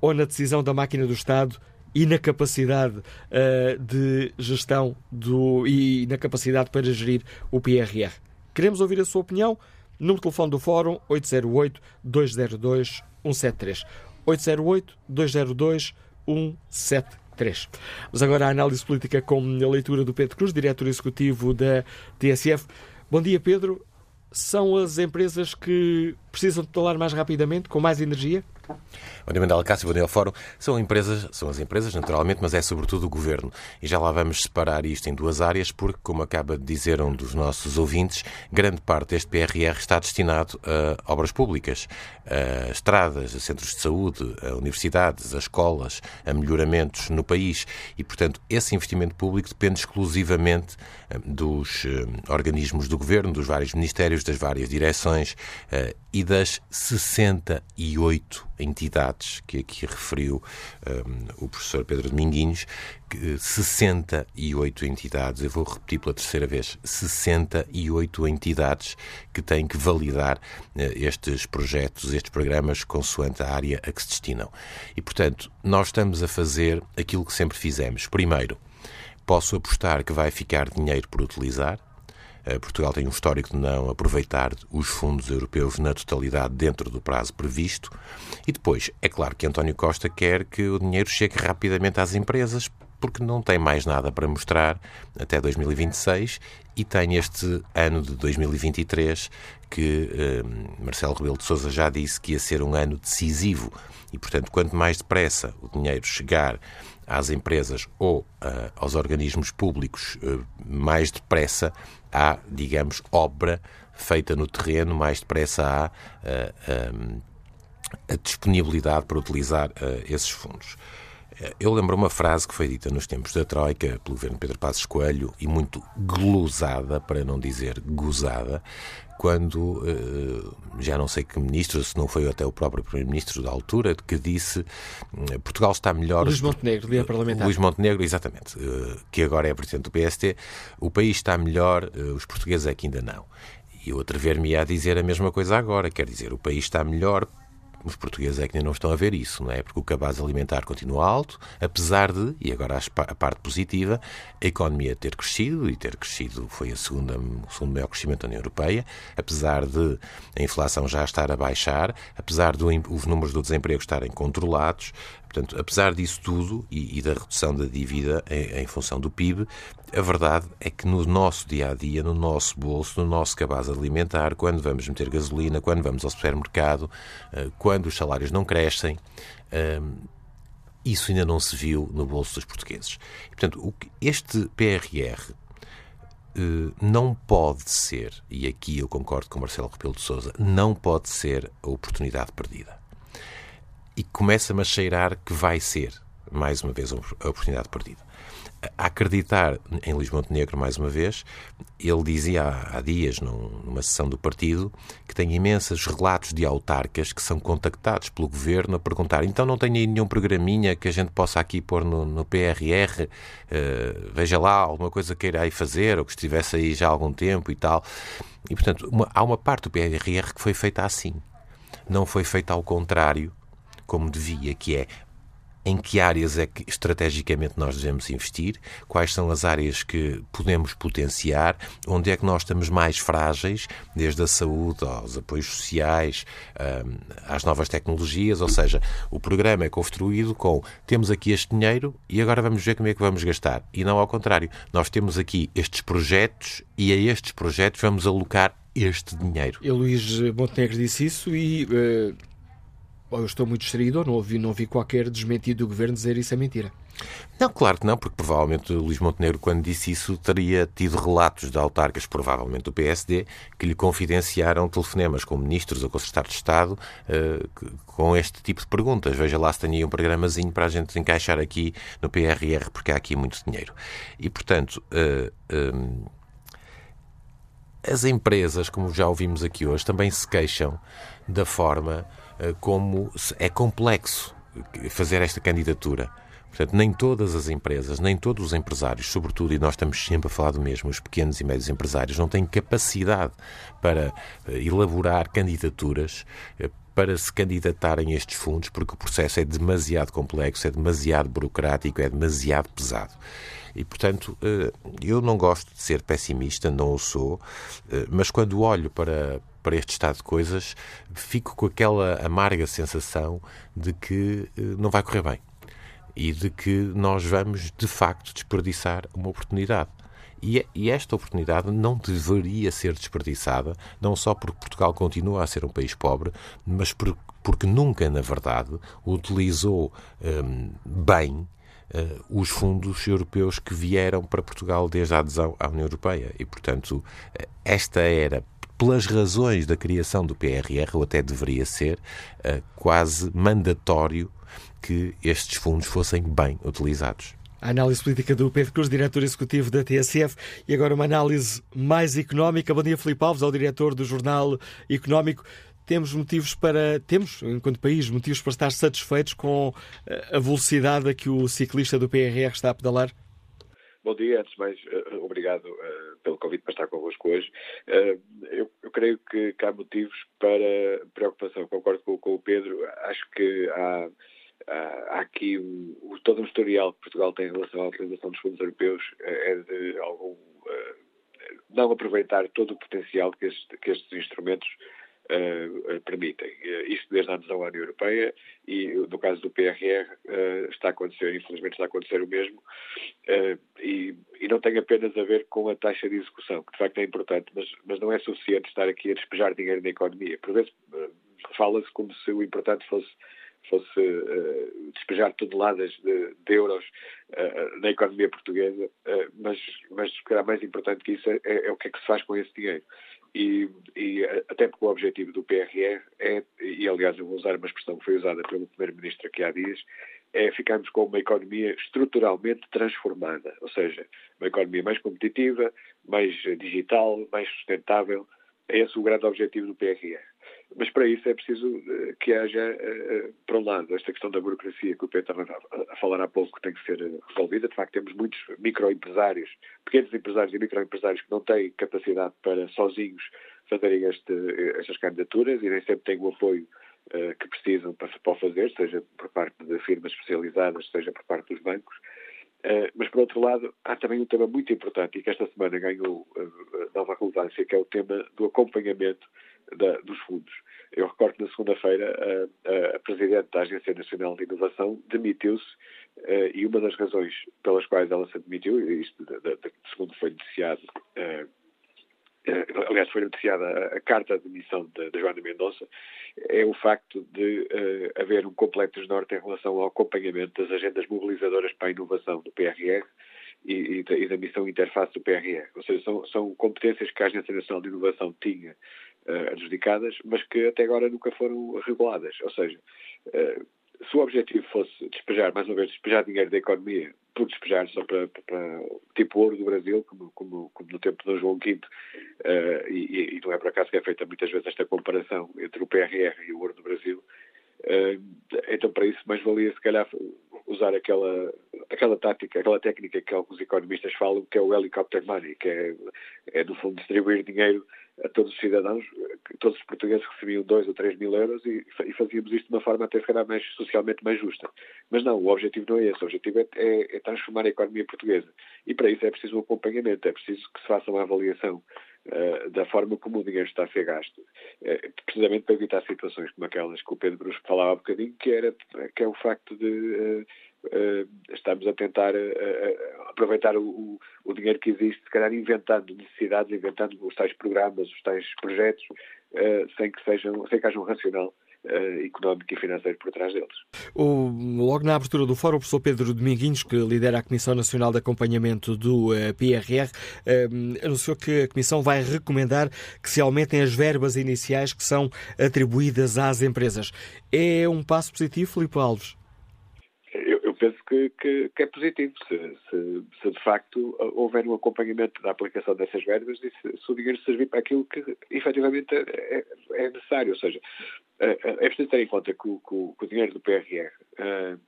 ou na decisão da máquina do Estado e na capacidade uh, de gestão do, e na capacidade para gerir o PRR. Queremos ouvir a sua opinião. Número de telefone do Fórum 808-202-173. 808-202-173. Vamos agora à análise política com a leitura do Pedro Cruz, diretor executivo da TSF. Bom dia, Pedro. São as empresas que precisam de falar mais rapidamente, com mais energia? Bom dia, Manuel Cássio, ao Fórum. São empresas, são as empresas, naturalmente, mas é sobretudo o Governo. E já lá vamos separar isto em duas áreas, porque, como acaba de dizer um dos nossos ouvintes, grande parte deste PRR está destinado a obras públicas, a estradas, a centros de saúde, a universidades, a escolas, a melhoramentos no país. E, portanto, esse investimento público depende exclusivamente eh, dos eh, organismos do Governo, dos vários ministérios, das várias direções eh, e das 68 entidades que aqui referiu um, o professor Pedro Dominguinhos, 68 entidades, eu vou repetir pela terceira vez, 68 entidades que têm que validar uh, estes projetos, estes programas, consoante a área a que se destinam. E, portanto, nós estamos a fazer aquilo que sempre fizemos. Primeiro, posso apostar que vai ficar dinheiro por utilizar, eh, Portugal tem um histórico de não aproveitar os fundos europeus na totalidade dentro do prazo previsto. E depois, é claro que António Costa quer que o dinheiro chegue rapidamente às empresas, porque não tem mais nada para mostrar até 2026 e tem este ano de 2023 que eh, Marcelo Rebelo de Sousa já disse que ia ser um ano decisivo e, portanto, quanto mais depressa o dinheiro chegar às empresas ou uh, aos organismos públicos uh, mais depressa há, digamos, obra feita no terreno, mais depressa há uh, a disponibilidade para utilizar esses fundos. Eu lembro uma frase que foi dita nos tempos da Troika pelo governo Pedro Passos Coelho e muito glosada, para não dizer gozada, quando eh, já não sei que ministro, se não foi até o próprio primeiro-ministro da altura, que disse eh, Portugal está melhor. Luís Montenegro, dia parlamentar. Luís Montenegro, exatamente, eh, que agora é presidente do PST. O país está melhor, os portugueses é que ainda não. E eu atrever-me a dizer a mesma coisa agora, quer dizer, o país está melhor os portugueses é que ainda não estão a ver isso, não é? Porque o cabaz alimentar continua alto, apesar de, e agora a parte positiva, a economia ter crescido, e ter crescido foi a segunda, o segundo maior crescimento da União Europeia, apesar de a inflação já estar a baixar, apesar dos números do desemprego estarem controlados, Portanto, apesar disso tudo e, e da redução da dívida em, em, função do PIB, a verdade é que no nosso dia a dia, no nosso bolso, no nosso cabaz alimentar, quando vamos meter gasolina, quando vamos ao supermercado, eh, quando os salários não crescem, eh, isso ainda não se viu no bolso dos portugueses. portanto, este PRR eh, não pode ser, e aqui eu concordo com Marcelo Rebelo de Sousa, não pode ser a oportunidade perdida e começa-me a cheirar que vai ser, mais uma vez, a oportunidade perdida. A acreditar em Luís Montenegro, mais uma vez, ele dizia há, dias, num, numa sessão do partido, que tem imensos relatos de autarcas que são contactados pelo governo a perguntar: então não tem nenhum programinha que a gente possa aqui pôr no, no PRR? Uh, eh, veja lá, alguma coisa queira aí fazer, ou que estivesse aí já há algum tempo e tal. E, portanto, uma, há uma parte do PRR que foi feita assim. Não foi feita ao contrário como devia, que é em que áreas é que estrategicamente nós devemos investir, quais são as áreas que podemos potenciar, onde é que nós estamos mais frágeis, desde a saúde aos apoios sociais, hum, às novas tecnologias, ou seja, o programa é construído com temos aqui este dinheiro e agora vamos ver como é que vamos gastar. E não ao contrário, nós temos aqui estes projetos e a estes projetos vamos alocar este dinheiro. E Luís Montenegro disse isso e uh, eu estou muito distraído não ouvi, não vi qualquer desmentido do governo dizer isso é mentira. Não, claro que não, porque provavelmente Luís Montenegro, quando disse isso, teria tido relatos de autarcas, provavelmente do PSD, que lhe confidenciaram telefonemas com ministros ou com o secretário de Estado uh, com este tipo de perguntas. Veja lá se tinha um programazinho para a gente encaixar aqui no PRR, porque há aqui muito dinheiro. E, portanto, uh, as empresas, como já ouvimos aqui hoje, também se queixam da forma como é complexo fazer esta candidatura. Portanto, nem todas as empresas, nem todos os empresários, sobretudo, e nós estamos sempre a falar do mesmo, os pequenos e médios empresários, não têm capacidade para eh, elaborar candidaturas eh, para se candidatarem a estes fundos, porque o processo é demasiado complexo, é demasiado burocrático, é demasiado pesado. E, portanto, eu não gosto de ser pessimista, não o sou, mas quando olho para, para este estado de coisas, fico com aquela amarga sensação de que eh, não vai correr bem e de que nós vamos, de facto, desperdiçar uma oportunidade. E, e esta oportunidade não deveria ser desperdiçada, não só porque Portugal continua a ser um país pobre, mas por, porque nunca, na verdade, utilizou hum, bem Uh, os fundos europeus que vieram para Portugal desde a adesão à União Europeia. E, portanto, esta era pelas razões da criação do PRR, ou até deveria ser, uh, quase mandatório que estes fundos fossem bem utilizados. A análise política do Pedro Cruz, diretor executivo da TSF, e agora uma análise mais económica. Bom dia, Filipe Alves, ao diretor do Jornal Económico. Temos motivos para, temos, enquanto país, motivos para estar satisfeitos com eh, a velocidade a que o ciclista do PRR está a pedalar? Bom dia, antes de mais, uh, obrigado pelo convite para estar convosco hoje. Uh, eu, eu, creio que, que, há motivos para preocupação. Concordo com, com o Pedro. Acho que há, há, aqui um, todo um historial que Portugal tem em relação à utilização dos fundos europeus é de algum não aproveitar todo o potencial que, que estes instrumentos uh, permitem. Uh, isto desde a adesão à União Europeia e, no caso do PRR, uh, está a acontecer, infelizmente está a acontecer o mesmo, e, e, não tem apenas a ver com a taxa de execução, que de facto é importante, mas, mas não é suficiente estar aqui a despejar dinheiro na economia. Por vezes fala-se como se o importante fosse fosse uh, despejar toneladas de, de euros uh, na economia portuguesa, uh, mas, mas se calhar mais importante que isso é, é, o que é que se faz com esse dinheiro e, e, até porque o objetivo do PRR é, e aliás eu vou usar uma expressão que foi usada pelo Primeiro-Ministro aqui há dias, é ficarmos com uma economia estruturalmente transformada, ou seja, uma economia mais competitiva, mais digital, mais sustentável. É esse o grande objetivo do PRR. Mas para isso é preciso uh, que haja, uh, por um lado, esta questão da burocracia que o Pedro estava a, falar há pouco que tem que ser resolvida. De facto, temos muitos microempresários, pequenos empresários e microempresários que não têm capacidade para sozinhos fazerem este, estas candidaturas e nem sempre têm o apoio que precisam para, para o fazer, seja por parte de firmas especializadas, seja por parte dos bancos. Mas, por outro lado, há também um tema muito importante e que esta semana ganhou nova relevância, que é o tema do acompanhamento da, dos fundos. Eu recordo que na segunda-feira a, a, Presidente da Agência Nacional de Inovação demitiu-se uh, e uma das razões pelas quais ela se demitiu, isto de, de, de, segundo foi noticiado, uh, uh, aliás foi noticiada a, carta de demissão da Joana Mendonça, é o facto de haver um completo desnorte em relação ao acompanhamento das agendas mobilizadoras para a inovação do PRR e, e, da, e da missão interface do PRR. Ou seja, são, são competências que a Agência Nacional de Inovação tinha uh, adjudicadas, mas que até agora nunca foram reguladas. Ou seja, uh, se o objetivo fosse despejar, mais uma vez, despejar dinheiro da economia por despejar só para, para, tipo ouro do Brasil, como, como, como no tempo de João V, uh, e, e, não é por acaso que é feita muitas vezes esta comparação entre o PRR e o ouro do Brasil, então para isso mais valia se calhar usar aquela, aquela tática, aquela técnica que alguns economistas falam, que é o helicopter money, que é, é no fundo distribuir dinheiro a todos os cidadãos, todos os portugueses recebiam 2 ou 3 mil euros e, e, fazíamos isto de uma forma até se mais socialmente mais justa. Mas não, o objetivo não é esse, o objetivo é, é, é transformar a economia portuguesa. E para isso é preciso um acompanhamento, é preciso que se faça uma avaliação uh, da forma como o dinheiro está a ser gasto, uh, precisamente para evitar situações como aquelas que o Pedro Brusco falava há um bocadinho, que, era, que é o facto de uh, estamos a tentar uh, aproveitar o, dinheiro que existe, se calhar inventando necessidades, inventando os tais programas, os tais projetos, sem que sejam, sem que haja um racional económico e financeiro por trás deles. O, logo na abertura do fórum, o professor Pedro Dominguinhos, que lidera a Comissão Nacional de Acompanhamento do PRR, anunciou que a Comissão vai recomendar que se aumentem as verbas iniciais que são atribuídas às empresas. É um passo positivo, Filipe Alves? Penso que, que, que é positivo se, se, se, de facto houver um acompanhamento da aplicação dessas verbas e se, se o dinheiro servir para aquilo que efetivamente é, é, necessário. Ou seja, é, é preciso ter em conta que o, que o, dinheiro do PRR uh,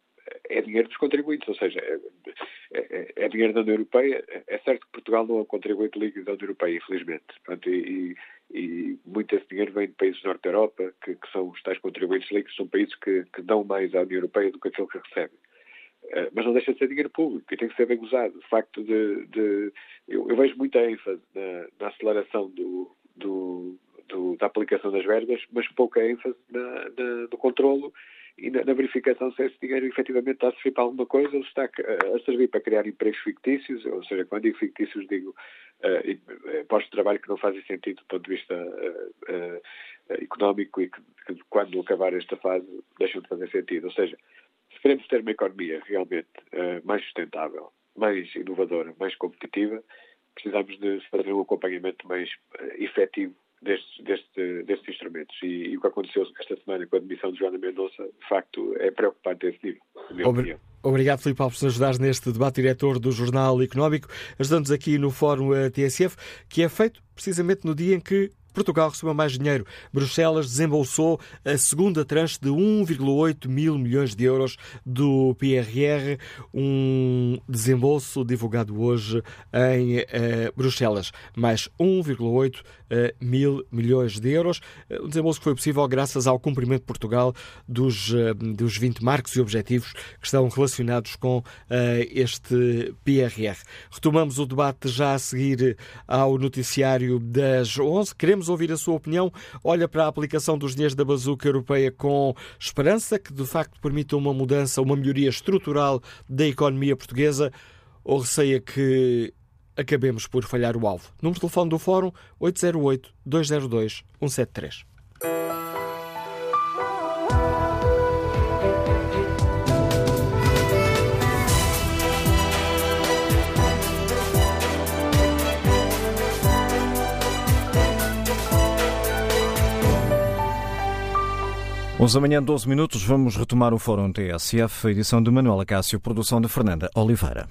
é dinheiro dos contribuintes, ou seja, é, é, é, dinheiro da União Europeia. É certo que Portugal não é um contribuinte líquido da União Europeia, infelizmente. Portanto, e, e, muito desse dinheiro vem de países do Norte da Europa, que, que, são os tais contribuintes líquidos, são países que, que dão mais à União Europeia do que aquilo que recebem. Eh, mas não deixa de ser dinheiro público e tem que ser bem usado. O facto de. de eu, eu, vejo muita ênfase na, na aceleração do, do, do, da aplicação das verbas, mas pouca ênfase na, na, no controlo e na, na, verificação se esse dinheiro efetivamente está a servir para alguma coisa ou está a, a servir para criar empregos fictícios, ou seja, quando digo fictícios digo uh, postos de trabalho que não fazem sentido do ponto de vista uh, uh, económico e que, que, quando acabar esta fase deixam de fazer sentido. Ou seja, queremos ter uma economia realmente uh, mais sustentável, mais inovadora, mais competitiva, precisamos de fazer um acompanhamento mais uh, efetivo destes, deste, destes instrumentos. E, e, o que aconteceu esta semana com a admissão de Joana Mendonça, de facto, é preocupante a esse nível. Obri Obrigado, Filipe Alves, por ajudar neste debate diretor do Jornal Económico, ajudando-nos aqui no Fórum eh, TSF, que é feito precisamente no dia em que Portugal recebeu mais dinheiro. Bruxelas desembolsou a segunda tranche de 1,8 mil milhões de euros do PRR, um desembolso divulgado hoje em uh, Bruxelas. Mais 1,8 uh, eh, mil milhões de euros. Um desembolso que foi possível graças ao cumprimento de Portugal dos, dos 20 marcos e objetivos que estão relacionados com este PRR. Retomamos o debate já a seguir ao noticiário das 11. Queremos queremos ouvir a sua opinião. Olha para a aplicação dos dinheiros da bazuca europeia com esperança que de facto permita uma mudança, uma melhoria estrutural da economia portuguesa ou receia que acabemos por falhar o alvo. Número de telefone do Fórum 808 202 173. 11 amanhã 12 minutos, vamos retomar o Fórum TSF, edição de Manuela Cássio, produção de Fernanda Oliveira.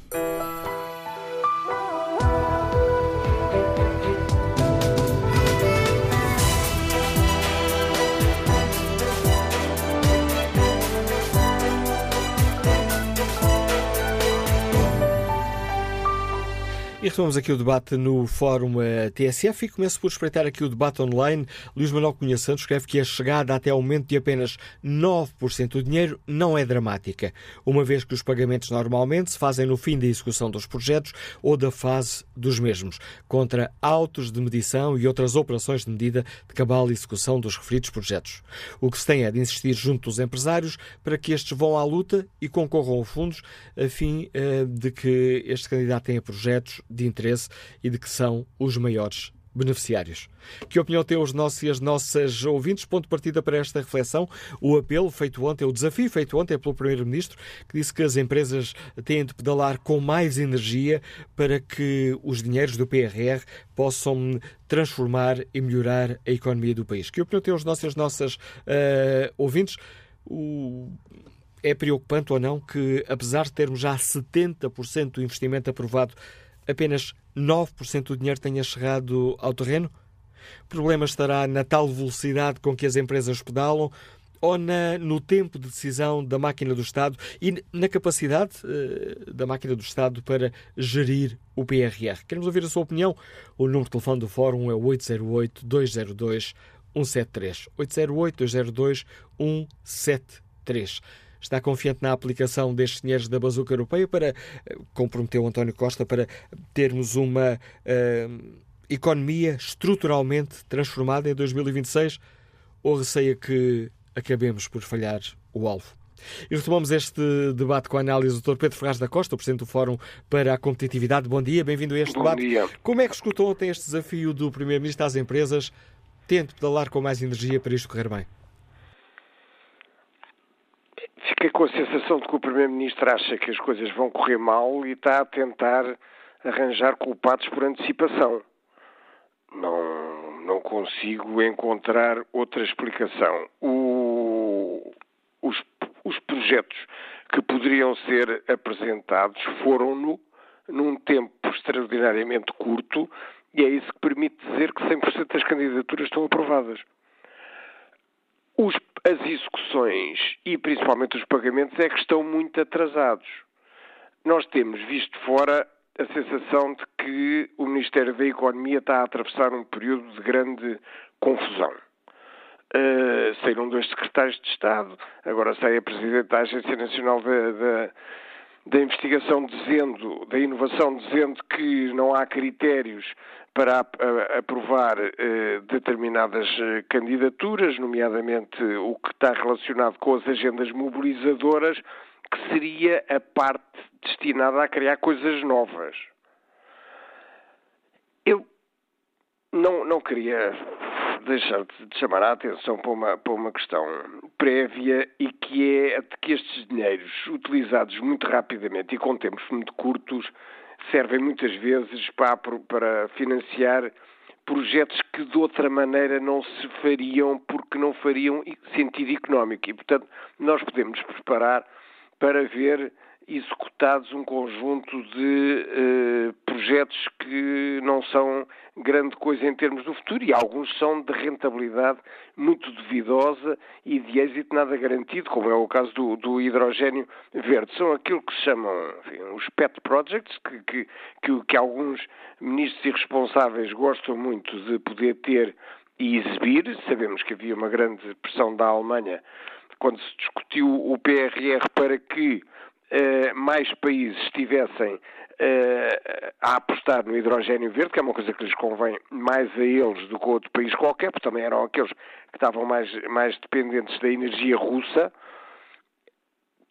E retomamos aqui o debate no Fórum eh, TSF e começo por espreitar aqui o debate online. Luís Manuel Cunha Santos escreve que a chegada até ao momento de apenas 9% do dinheiro não é dramática, uma vez que os pagamentos normalmente se fazem no fim da execução dos projetos ou da fase dos mesmos, contra autos de medição e outras operações de medida de cabal execução dos referidos projetos. O que se tem é de insistir junto dos empresários para que estes vão à luta e concorram a fundos a fim eh, de que este candidato tenha projetos de interesse e de que são os maiores beneficiários. Que opinião têm os nossos e as nossas ouvintes? Ponto de partida para esta reflexão. O apelo feito ontem, o desafio feito ontem pelo Primeiro-Ministro, que disse que as empresas têm de pedalar com mais energia para que os dinheiros do PRR possam transformar e melhorar a economia do país. Que opinião têm os nossos e as nossas uh, ouvintes? O é preocupante ou não que, apesar de termos já 70% do investimento aprovado apenas 9% do dinheiro tenha chegado ao terreno? O problema estará na tal velocidade com que as empresas pedalam ou na, no tempo de decisão da máquina do Estado e na capacidade uh, da máquina do Estado para gerir o PRR? Queremos ouvir a sua opinião. O número de telefone do Fórum é 808-202-173. 808-202-173. Está confiante na aplicação destes dinheiros da bazuca europeia para, uh, comprometeu António Costa, para termos uma uh, economia estruturalmente transformada em 2026? Ou receia que acabemos por falhar o alvo? E retomamos este debate com a análise do Dr. Pedro Ferraz da Costa, o Presidente do Fórum para a Competitividade. Bom dia, bem-vindo a este Bom debate. Dia. Como é que escutou ontem este desafio do Primeiro-Ministro às empresas? Tente pedalar com mais energia para isto correr bem. Fiquei com a sensação de que o Primeiro-Ministro acha que as coisas vão correr mal e está a tentar arranjar culpados por antecipação. Não, não consigo encontrar outra explicação. O, os, os projetos que poderiam ser apresentados foram-no num tempo extraordinariamente curto e é isso que permite dizer que 100% das candidaturas estão aprovadas. Os, as execuções e principalmente os pagamentos é que estão muito atrasados. Nós temos visto fora a sensação de que o Ministério da Economia está a atravessar um período de grande confusão. Uh, saíram dois secretários de Estado, agora sai a Presidente da Agência Nacional da, da, da Investigação dizendo, da Inovação, dizendo que não há critérios para aprovar uh, determinadas uh, candidaturas, nomeadamente o que está relacionado com as agendas mobilizadoras, que seria a parte destinada a criar coisas novas. Eu não, não queria deixar de chamar a atenção para uma, para uma questão prévia e que é a de que estes dinheiros, utilizados muito rapidamente e com tempos muito curtos, servem muitas vezes para, para financiar projetos que de outra maneira não se fariam porque não fariam sentido económico. E, portanto, nós podemos preparar para ver executados um conjunto de eh, projetos que não são grande coisa em termos do futuro e alguns são de rentabilidade muito duvidosa e de êxito nada garantido, como é o caso do, do hidrogênio verde. São aquilo que se chamam enfim, os pet projects, que, que, que, que alguns ministros e responsáveis gostam muito de poder ter e exibir. Sabemos que havia uma grande pressão da Alemanha quando se discutiu o PRR para que uh, mais países estivessem uh, a apostar no hidrogênio verde, que é uma coisa que lhes convém mais a eles do que a outro país qualquer, porque também eram aqueles que estavam mais, mais dependentes da energia russa.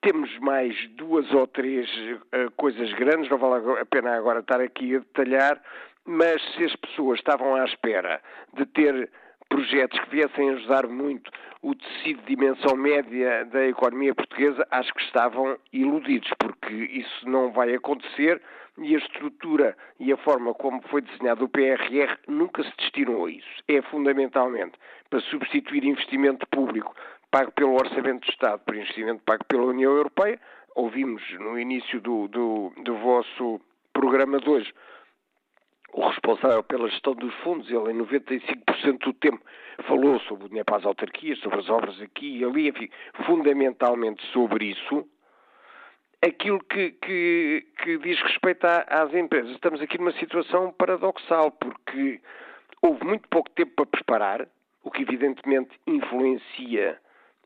Temos mais duas ou três uh, coisas grandes, não vale a pena agora estar aqui a detalhar, mas se as pessoas estavam à espera de ter projetos que viessem ajudar muito o tecido de dimensão média da economia portuguesa, acho que estavam iludidos, porque isso não vai acontecer e a estrutura e a forma como foi desenhado o PRR nunca se destinou a isso. É fundamentalmente para substituir investimento público pago pelo Orçamento do Estado por investimento pago pela União Europeia. Ouvimos no início do, do, do vosso programa de hoje o responsável pela gestão dos fundos, ele em 95% do tempo falou sobre o dinheiro para as autarquias, sobre as obras aqui e ali, enfim, fundamentalmente sobre isso. Aquilo que, que, que diz respeito às empresas, estamos aqui numa situação paradoxal, porque houve muito pouco tempo para preparar, o que evidentemente influencia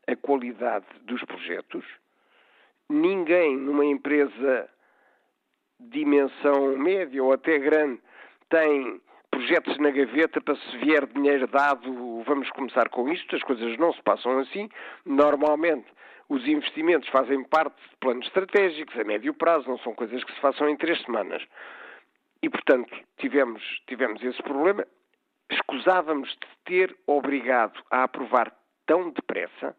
a qualidade dos projetos. Ninguém numa empresa dimensão média ou até grande tem projetos na gaveta para se vier dinheiro dado, vamos começar com isto, as coisas não se passam assim. Normalmente os investimentos fazem parte de planos estratégicos a médio prazo, não são coisas que se façam em três semanas. E, portanto, tivemos, tivemos esse problema. Escusávamos de ter obrigado a aprovar tão depressa,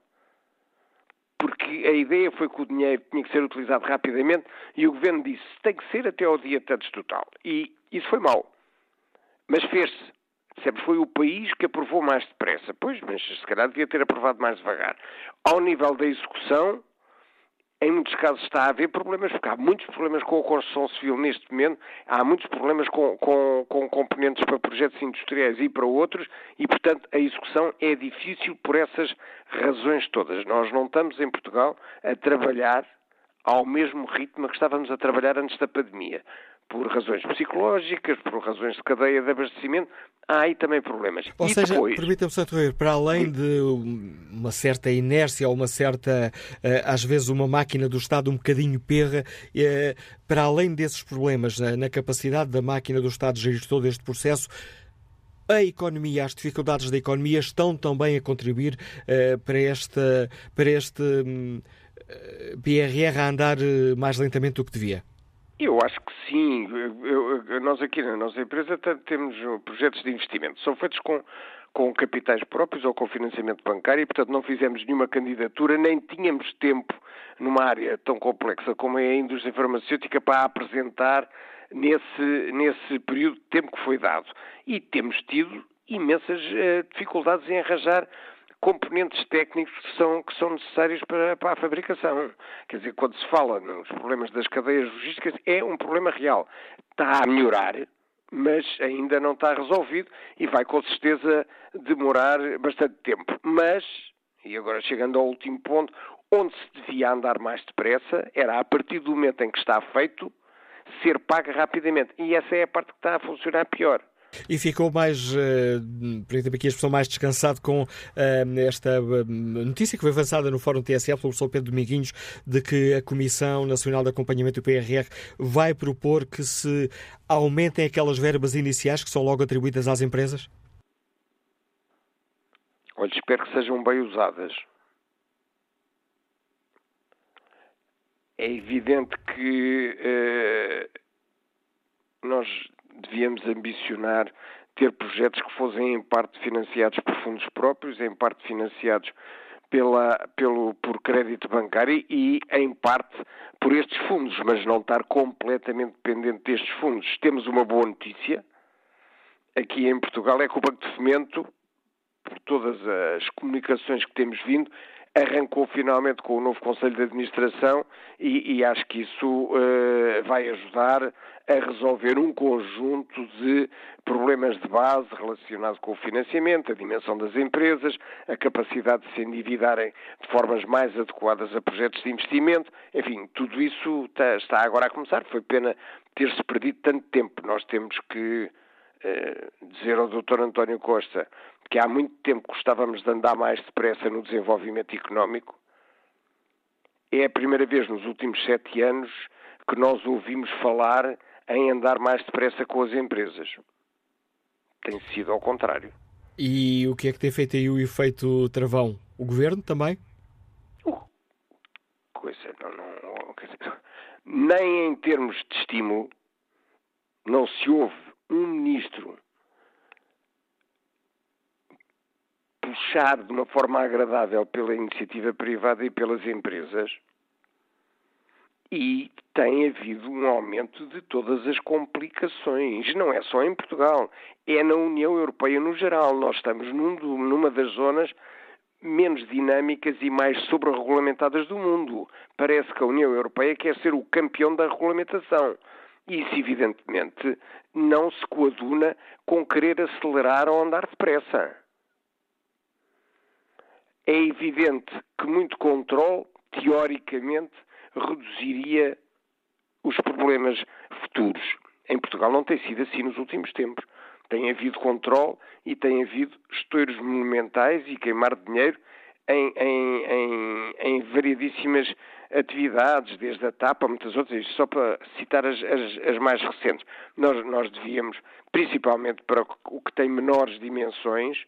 porque a ideia foi que o dinheiro tinha que ser utilizado rapidamente e o governo disse tem que ser até ao dia tantos total. E isso foi mau. Mas fez-se. Sempre foi o país que aprovou mais depressa. Pois, mas se calhar devia ter aprovado mais devagar. Ao nível da execução, em muitos casos está a haver problemas, porque há muitos problemas com a construção civil neste momento, há muitos problemas com, com, com, componentes para projetos industriais e para outros, e, portanto, a execução é difícil por essas razões todas. Nós não estamos em Portugal a trabalhar ao mesmo ritmo que estávamos a trabalhar antes da pandemia por razões psicológicas, por razões de cadeia de abastecimento, há aí também problemas. Ou e seja, depois... permita-me só interromper, para além de uma certa inércia ou uma certa, eh, às vezes, uma máquina do Estado um bocadinho perra, eh, para além desses problemas eh, na capacidade da máquina do Estado de gerir todo este processo, a economia, as dificuldades da economia estão também a contribuir para, esta, para este um, PRR a andar mais lentamente do que devia? Eu acho que sim. Eu, eu, nós aqui na nossa empresa temos projetos de investimento. São feitos com, com capitais próprios ou com financiamento bancário e, portanto, não fizemos nenhuma candidatura, nem tínhamos tempo numa área tão complexa como é a indústria farmacêutica para apresentar nesse, nesse período de tempo que foi dado. E temos tido imensas uh, dificuldades em arranjar componentes técnicos que são, que são necessários para, para, a fabricação. Quer dizer, quando se fala nos problemas das cadeias logísticas, é um problema real. Está a melhorar, mas ainda não está resolvido e vai com certeza demorar bastante tempo. Mas, e agora chegando ao último ponto, onde se devia andar mais depressa era a partir do momento em que está feito ser paga rapidamente. E essa é a parte que está a funcionar pior e ficou mais, uh, permita-me aqui a expressão, mais descansado com uh, esta uh, notícia que foi avançada no Fórum TSF pelo professor Pedro Dominguinhos de que a Comissão Nacional de Acompanhamento do PRR vai propor que se aumentem aquelas verbas iniciais que são logo atribuídas às empresas? Olha, espero que sejam bem usadas. É evidente que nós devíamos ambicionar ter projetos que fossem em parte financiados por fundos próprios, em parte financiados pela, pelo, por crédito bancário e, em parte, por estes fundos, mas não estar completamente dependente destes fundos. Temos uma boa notícia. Aqui em Portugal é que o Banco de Fomento, por todas as comunicações que temos vindo, arrancou finalmente com o novo Conselho de Administração e, e acho que isso uh, vai ajudar a resolver um conjunto de problemas de base relacionados com o financiamento, a dimensão das empresas, a capacidade de se endividarem de formas mais adequadas a projetos de investimento. Enfim, tudo isso está, está agora a começar. Foi pena ter-se perdido tanto tempo. Nós temos que dizer ao Dr. António Costa que há muito tempo gostávamos de andar mais depressa no desenvolvimento económico. É a primeira vez nos últimos sete anos que nós ouvimos falar em andar mais depressa com as empresas. Tem sido ao contrário. E o que é que tem feito aí o efeito travão? O governo também? Uh, coisa, não, não, dizer, nem em termos de estímulo, não se ouve um ministro puxar de uma forma agradável pela iniciativa privada e pelas empresas. E tem havido um aumento de todas as complicações. Não é só em Portugal, é na União Europeia no geral. Nós estamos num, numa das zonas menos dinâmicas e mais sobreregulamentadas do mundo. Parece que a União Europeia quer ser o campeão da regulamentação. Isso, evidentemente, não se coaduna com querer acelerar ou andar depressa é evidente que muito controle, teoricamente, reduziria os problemas futuros. Em Portugal não tem sido assim nos últimos tempos. Tem havido controle e tem havido estouros monumentais e queimar dinheiro em, em, em, em variedíssimas atividades, desde a TAP a muitas outras, só para citar as, as, as mais recentes. Nós, nós devíamos, principalmente para o que tem menores dimensões,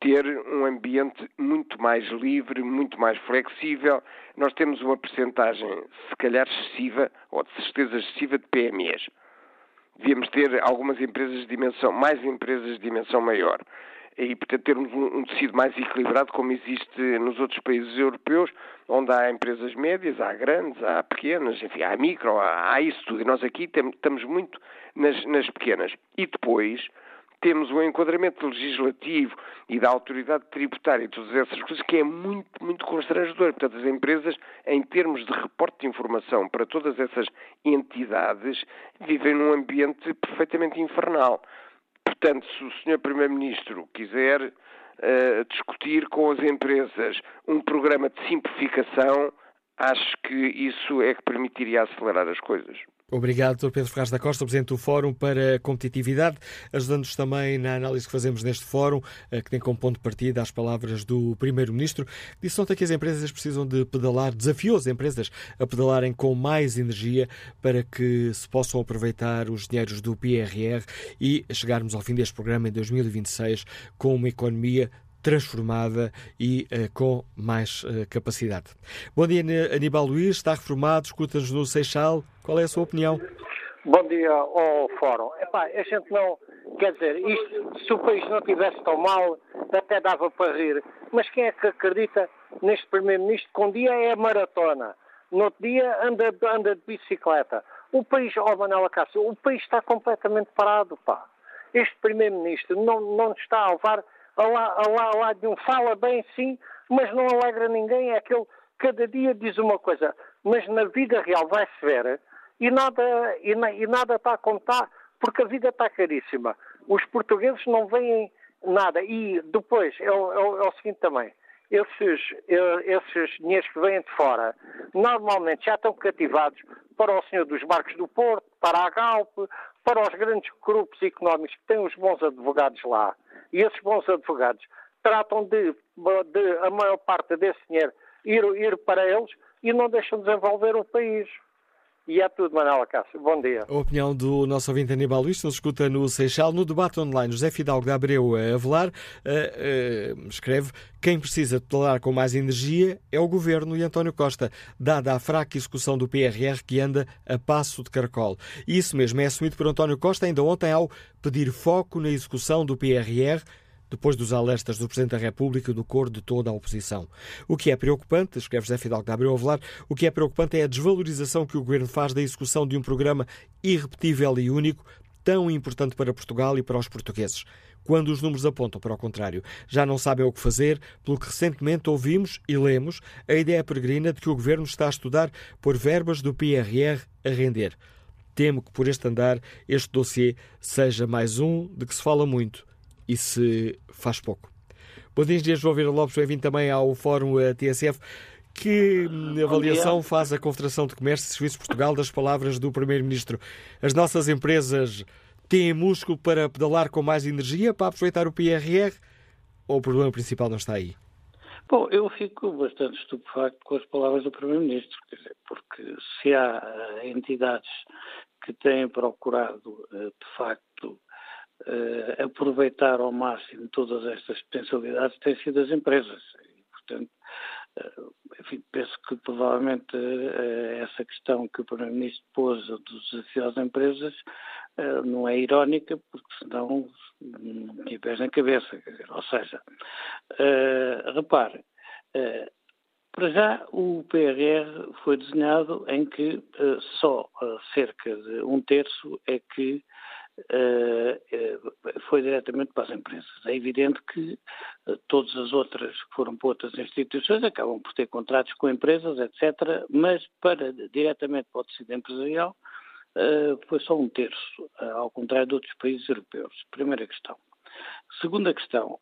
ter um ambiente muito mais livre, muito mais flexível. Nós temos uma percentagem, se calhar excessiva, ou de certeza excessiva, de PMEs. Devíamos ter algumas empresas de dimensão, mais empresas de dimensão maior. E, portanto, termos um, tecido mais equilibrado, como existe nos outros países europeus, onde há empresas médias, há grandes, há pequenas, enfim, há micro, há, há isso tudo. E nós aqui estamos muito nas, nas pequenas. E depois, temos um enquadramento legislativo e da autoridade tributária e todas essas coisas que é muito, muito constrangedor. Portanto, as empresas, em termos de reporte de informação para todas essas entidades, vivem num ambiente perfeitamente infernal. Portanto, se o Sr. Primeiro-Ministro quiser uh, discutir com as empresas um programa de simplificação, acho que isso é que permitiria acelerar as coisas. Obrigado, Dr. Pedro Ferraz da Costa, Presidente do Fórum para a Competitividade, ajudando-nos também na análise que fazemos neste fórum, eh, que tem como ponto de partida as palavras do Primeiro-Ministro, disse ontem que as empresas precisam de pedalar, desafiou as empresas a pedalarem com mais energia para que se possam aproveitar os dinheiros do PRR e chegarmos ao fim deste programa em 2026 com uma economia transformada e uh, com mais uh, capacidade. Bom dia, Aníbal Luís, está reformado, escuta-nos no Seixal. Qual é a sua opinião? Bom dia ao Fórum. Epá, a gente não. Quer dizer, isto, se o país não tivesse tão mal, até dava para rir. Mas quem é que acredita neste Primeiro-Ministro que um dia é maratona, no outro dia anda, anda de bicicleta? O país, ó oh, Manela Cássio, o país está completamente parado, pá. Este Primeiro-Ministro não, não está a levar ao lado de um fala bem sim, mas não alegra ninguém, é aquele cada dia diz uma coisa, mas na vida real vai-se ver e nada, e, e nada está a contar, porque a vida está caríssima. Os portugueses não veem nada. E depois, é o, é o, é o seguinte também, esses, esses dinheiros que vêm de fora, normalmente já estão cativados para o senhor dos barcos do Porto, para a Galp, para os grandes grupos económicos que têm os bons advogados lá. E esses bons advogados tratam de, de a maior parte desse dinheiro ir, ir para eles e não deixam desenvolver o país. E é tudo, Manuela Cássio. Bom dia. A opinião do nosso ouvinte Aníbal Luís, ele escuta no Seixal. No debate online, José Fidalgo da Abreu a Avelar uh, uh, escreve quem precisa tolerar com mais energia é o Governo e António Costa, dada a fraca execução do PRR que anda a passo de caracol. Isso mesmo é assumido por António Costa ainda ontem ao pedir foco na execução do PRR depois dos alertas do Presidente da República e do coro de toda a oposição. O que é preocupante, escreve José Fidalgo de Abreu Avelar, o que é preocupante é a desvalorização que o Governo faz da execução de um programa irrepetível e único, tão importante para Portugal e para os portugueses. Quando os números apontam para o contrário, já não sabem o que fazer, pelo que recentemente ouvimos e lemos a ideia peregrina de que o Governo está a estudar por verbas do PRR a render. Temo que por este andar este dossiê seja mais um de que se fala muito e se faz pouco. Bom dia, engenheiro João Vieira Lopes, bem-vindo também ao Fórum eh, TSF. Que avaliação faz a Confederação de Comércio e Serviços de Portugal das palavras do Primeiro-Ministro? As nossas empresas têm músculo para pedalar com mais energia para aproveitar o PRR ou o problema principal não está aí? Bom, eu fico bastante estupefacto com as palavras do Primeiro-Ministro, porque se há eh, entidades que têm procurado, eh, de facto, uh, aproveitar ao máximo todas estas potencialidades têm sido as empresas. E, portanto, uh, enfim, penso que provavelmente uh, essa questão que o Primeiro-Ministro pôs dos desafios às empresas não é irónica, porque senão não tinha pés na cabeça. ou seja, repare, para já, o PRR foi desenhado em que uh, só uh, cerca de um terço é que foi diretamente para as empresas. É evidente que eh, todas as outras que foram para outras instituições acabam por ter contratos com empresas, etc., mas para diretamente para o tecido empresarial foi só um terço, ao contrário de outros países europeus. Primeira questão. Segunda questão.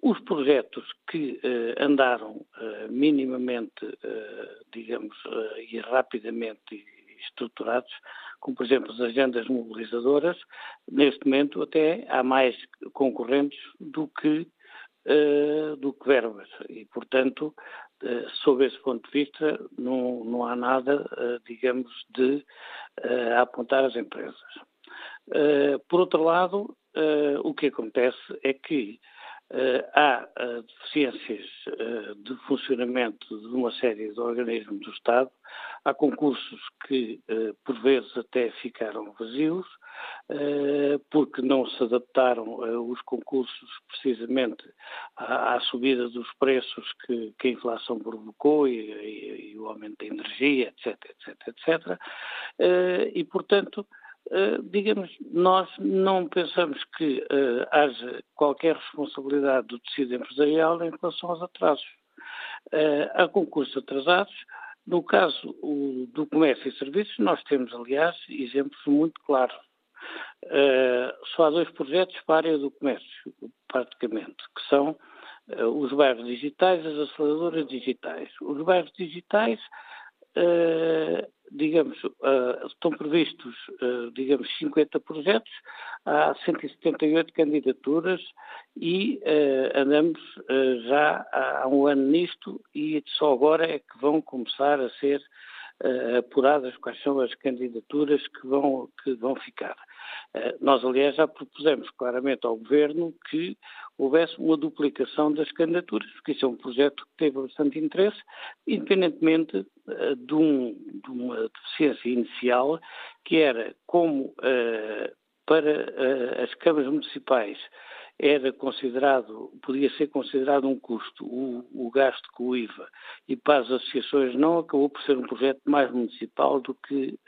Os projetos que andaram minimamente, digamos, e rapidamente estruturados como por exemplo as agendas mobilizadoras, neste momento até há mais concorrentes do que, uh, do que verbas e, portanto, uh, sob esse ponto de vista não, não há nada, uh, digamos, de apontar às empresas. por outro lado, o que acontece é que há deficiências de funcionamento de uma série de organismos do Estado Há concursos que, eh, por vezes, até ficaram vazios, eh, porque não se adaptaram eh, os concursos precisamente à, à subida dos preços que, que, a inflação provocou e, e, e, o aumento da energia, etc, etc, etc. E, portanto, digamos, nós não pensamos que uh, haja qualquer responsabilidade do tecido empresarial em relação aos atrasos. Uh, há concursos atrasados. No caso o, do comércio e serviços, nós temos, aliás, exemplos muito claros. só há dois projetos para a área do comércio, praticamente, que são os bairros digitais as aceleradoras digitais. Os bairros digitais Uh, digamos, uh, estão previstos, uh, digamos, 50 projetos, há 178 candidaturas e andamos já há um ano nisto e só agora é que vão começar a ser apuradas quais são as candidaturas que vão, que vão ficar. Nós, aliás, já propusemos claramente ao Governo que houvesse uma duplicação das candidaturas, porque isso é um projeto que teve bastante interesse, independentemente de, um, de, uma deficiência inicial, que era como uh, para uh, as câmaras municipais era considerado, podia ser considerado um custo o, o, gasto com o IVA e para as associações não acabou por ser um projeto mais municipal do que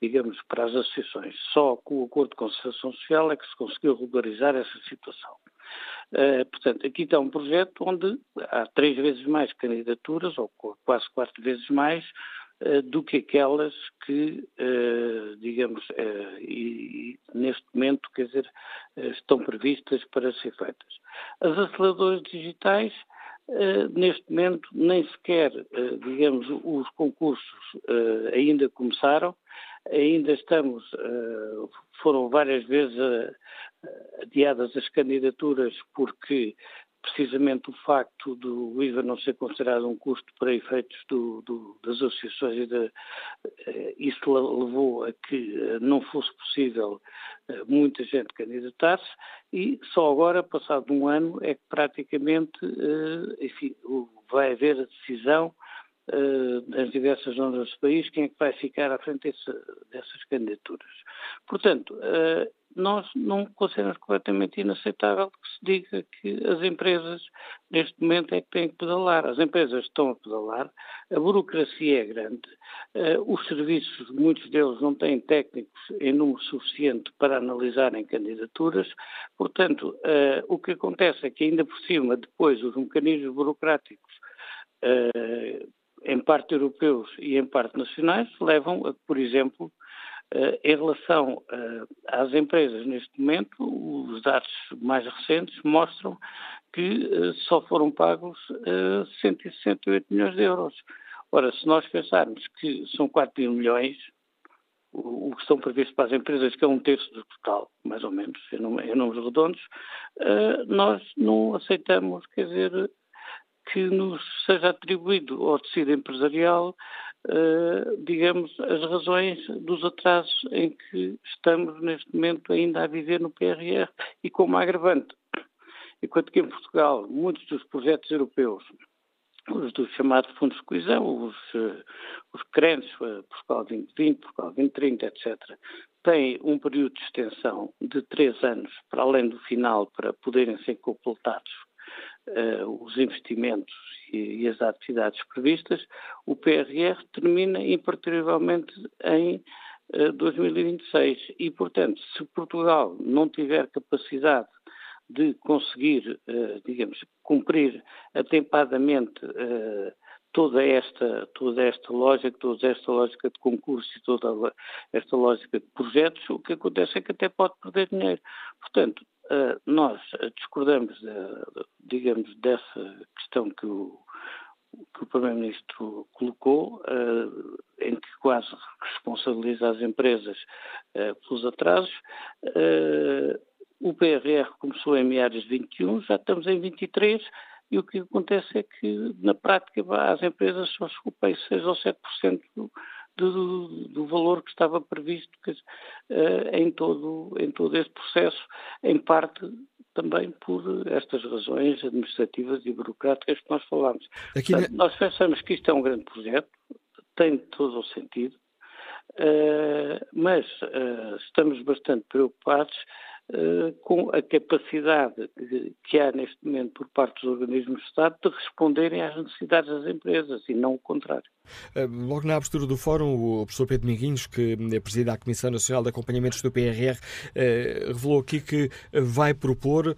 digamos, para as associações. Só com o acordo de concertação social é que se conseguiu regularizar essa situação. Uh, portanto, aqui está um projeto onde há três vezes mais candidaturas, ou quase quatro vezes mais, uh, do que aquelas que, uh, digamos, e, neste momento, quer dizer, estão previstas para ser feitas. As aceleradoras digitais, neste momento, nem sequer, digamos, os concursos ainda começaram, ainda estamos, foram várias vezes adiadas as candidaturas porque precisamente o facto do IVA não ser considerado um custo para efeitos do, do, das associações e de, eh, isso levou a que eh, não fosse possível eh, muita gente candidatar-se e só agora, passado um ano, é que praticamente enfim, vai haver a decisão nas diversas zonas do país quem é que vai ficar à frente desse, dessas candidaturas. Portanto, nós não consideramos completamente inaceitável que se diga que as empresas, neste momento, é que têm que pedalar. As empresas estão a pedalar, a burocracia é grande, uh, os serviços, muitos deles não têm técnicos em número suficiente para analisarem candidaturas, portanto, o que acontece é que, ainda por cima, depois, os mecanismos burocráticos em parte europeus e em parte nacionais, levam a que, por exemplo, Uh, em relação uh, às empresas, neste momento, os dados mais recentes mostram que uh, só foram pagos 168 milhões de euros. Ora, se nós pensarmos que são 4 mil milhões, o, que estão previstos para as empresas, que é um terço do total, mais ou menos, em números redondos, nós não aceitamos, quer dizer, que nos seja atribuído ao tecido empresarial uh, digamos, as razões dos atrasos em que estamos neste momento ainda a viver no PRR e como agravante. Enquanto que em Portugal, muitos dos projetos europeus, os dos chamados fundos de coesão, os, uh, os crentes, uh, Portugal 2020, Portugal 2030, etc., têm um período de extensão de três anos, para além do final, para poderem ser completados uh, os investimentos e, e, as atividades previstas, o PRR termina imperturbavelmente em uh, 2026. E, portanto, se Portugal não tiver capacidade de conseguir, uh, digamos, cumprir atempadamente toda esta, toda esta lógica, toda esta lógica de concurso e toda esta lógica de projetos, o que acontece é que até pode perder dinheiro. Portanto, nós discordamos, uh, digamos, dessa questão que o, que o Primeiro-Ministro colocou, uh, em que quase responsabiliza as empresas pelos atrasos. o PRR começou em meados de 21, já estamos em 23, e o que acontece é que, na prática, as empresas só se ocupam 6 ou 7% do, do, do, valor que estava previsto que, uh, em, todo, em todo este processo, em parte também por estas razões administrativas e burocráticas que nós falámos. Portanto, Nós pensamos que isto é um grande projeto, tem todo o sentido, uh, mas uh, estamos bastante preocupados com a capacidade que há neste momento por parte dos organismos de Estado de responderem às necessidades das empresas e não o contrário. Eh, logo na abertura do fórum, o professor Pedro Minguinhos, que presida a Comissão Nacional de Acompanhamentos do PRR, revelou aqui que vai propor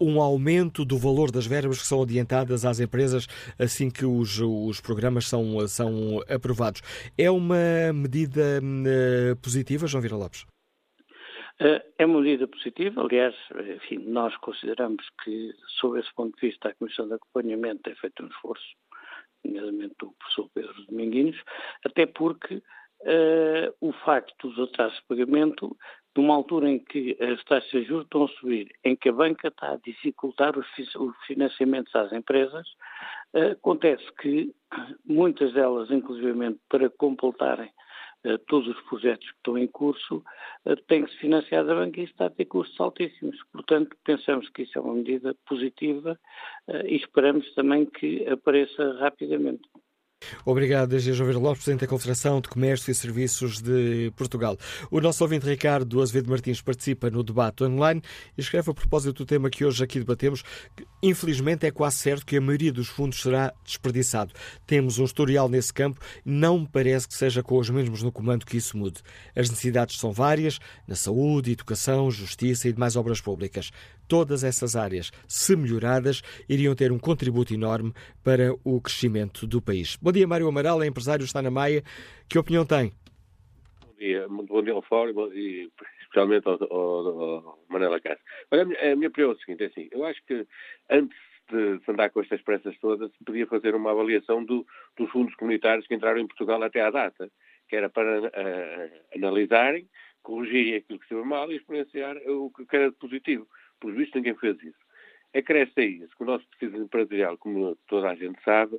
um aumento do valor das verbas que são adiantadas às empresas assim que os, os programas são, são aprovados. É uma medida positiva, João Vira Lopes? Eh, é uma medida positiva, aliás, enfim, nós consideramos que, sob esse ponto de vista, a Comissão de Acompanhamento tem feito um esforço, nomeadamente o professor Pedro Dominguinhos, até porque uh, o facto dos atrasos de pagamento, numa altura em que as taxas de juros estão a subir, em que a banca está a dificultar os, financiamentos às empresas, uh, acontece que muitas delas, inclusivamente para completarem todos os projetos que estão em curso eh, têm que se financiar da banca e isso está a ter custos altíssimos. Portanto, pensamos que isso é uma medida positiva eh, e esperamos também que apareça rapidamente. Obrigado, desde João Lopes, Presidente da Confederação de Comércio e Serviços de Portugal. O nosso ouvinte Ricardo Azevedo Martins participa no debate online e escreve a propósito do tema que hoje aqui debatemos, que infelizmente é quase certo que a maioria dos fundos será desperdiçado. Temos um historial nesse campo, não me parece que seja com os mesmos no comando que isso mude. As necessidades são várias, na saúde, educação, justiça e demais obras públicas. Todas essas áreas, se melhoradas, iriam ter um contributo enorme para o crescimento do país. Bom dia, Mário Amaral, é empresário, está na Maia. Que opinião tem? Bom dia, muito bom dia ao Fórum e especialmente ao, ao, ao Manela Castro. Olha, a minha, a opinião é o seguinte, é assim, eu acho que antes de andar com estas pressas todas, se podia fazer uma avaliação do, dos fundos comunitários que entraram em Portugal até à data, que era para uh, analisarem, corrigirem aquilo que esteve mal e experienciar o que era positivo. Por visto, ninguém fez isso. Acresce a isso que o nosso tecido empresarial, como toda a gente sabe,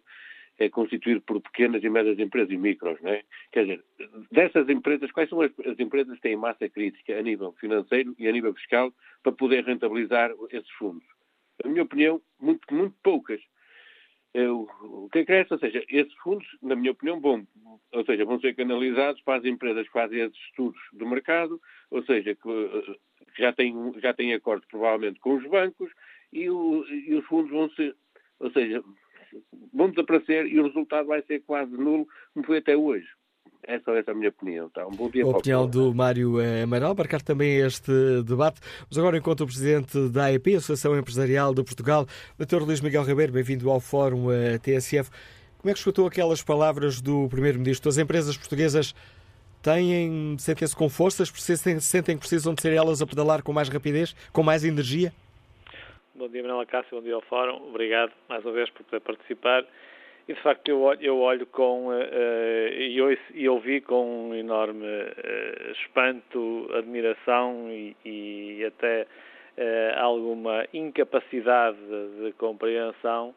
é constituído por pequenas e médias empresas e micros, não é? Quer dizer, dessas empresas, quais são as, as, empresas que têm massa crítica a nível financeiro e a nível fiscal para poder rentabilizar esses fundos? Na minha opinião, muito, muito poucas. o que acresce, ou seja, esses fundos, na minha opinião, vão, ou seja, vão ser canalizados para as empresas que fazem esses estudos do mercado, ou seja, que já têm, já têm acordo provavelmente com os bancos e, o, e os fundos vão ser, ou seja, vão desaparecer e o resultado vai ser quase nulo, como foi até hoje. É só essa a minha opinião. Tá? Um bom dia a opinião do Mário Amaral, marcar também este debate. Mas agora encontro o Presidente da AEP, Associação Empresarial de Portugal, Dr. Luís Miguel Ribeiro, bem-vindo ao Fórum eh, TSF. Como é que escutou aquelas palavras do Primeiro-Ministro? As empresas portuguesas têm, sentem-se com forças, sentem, que precisam de ser elas a pedalar com mais rapidez, com mais energia? Bom dia, Manuela Cássio, bom dia ao Fórum. Obrigado mais uma vez por poder participar. E de facto eu olho, eu olho com uh, e, ouço, e ouvi com um enorme uh, espanto, admiração e, e até uh, alguma incapacidade de, de compreensão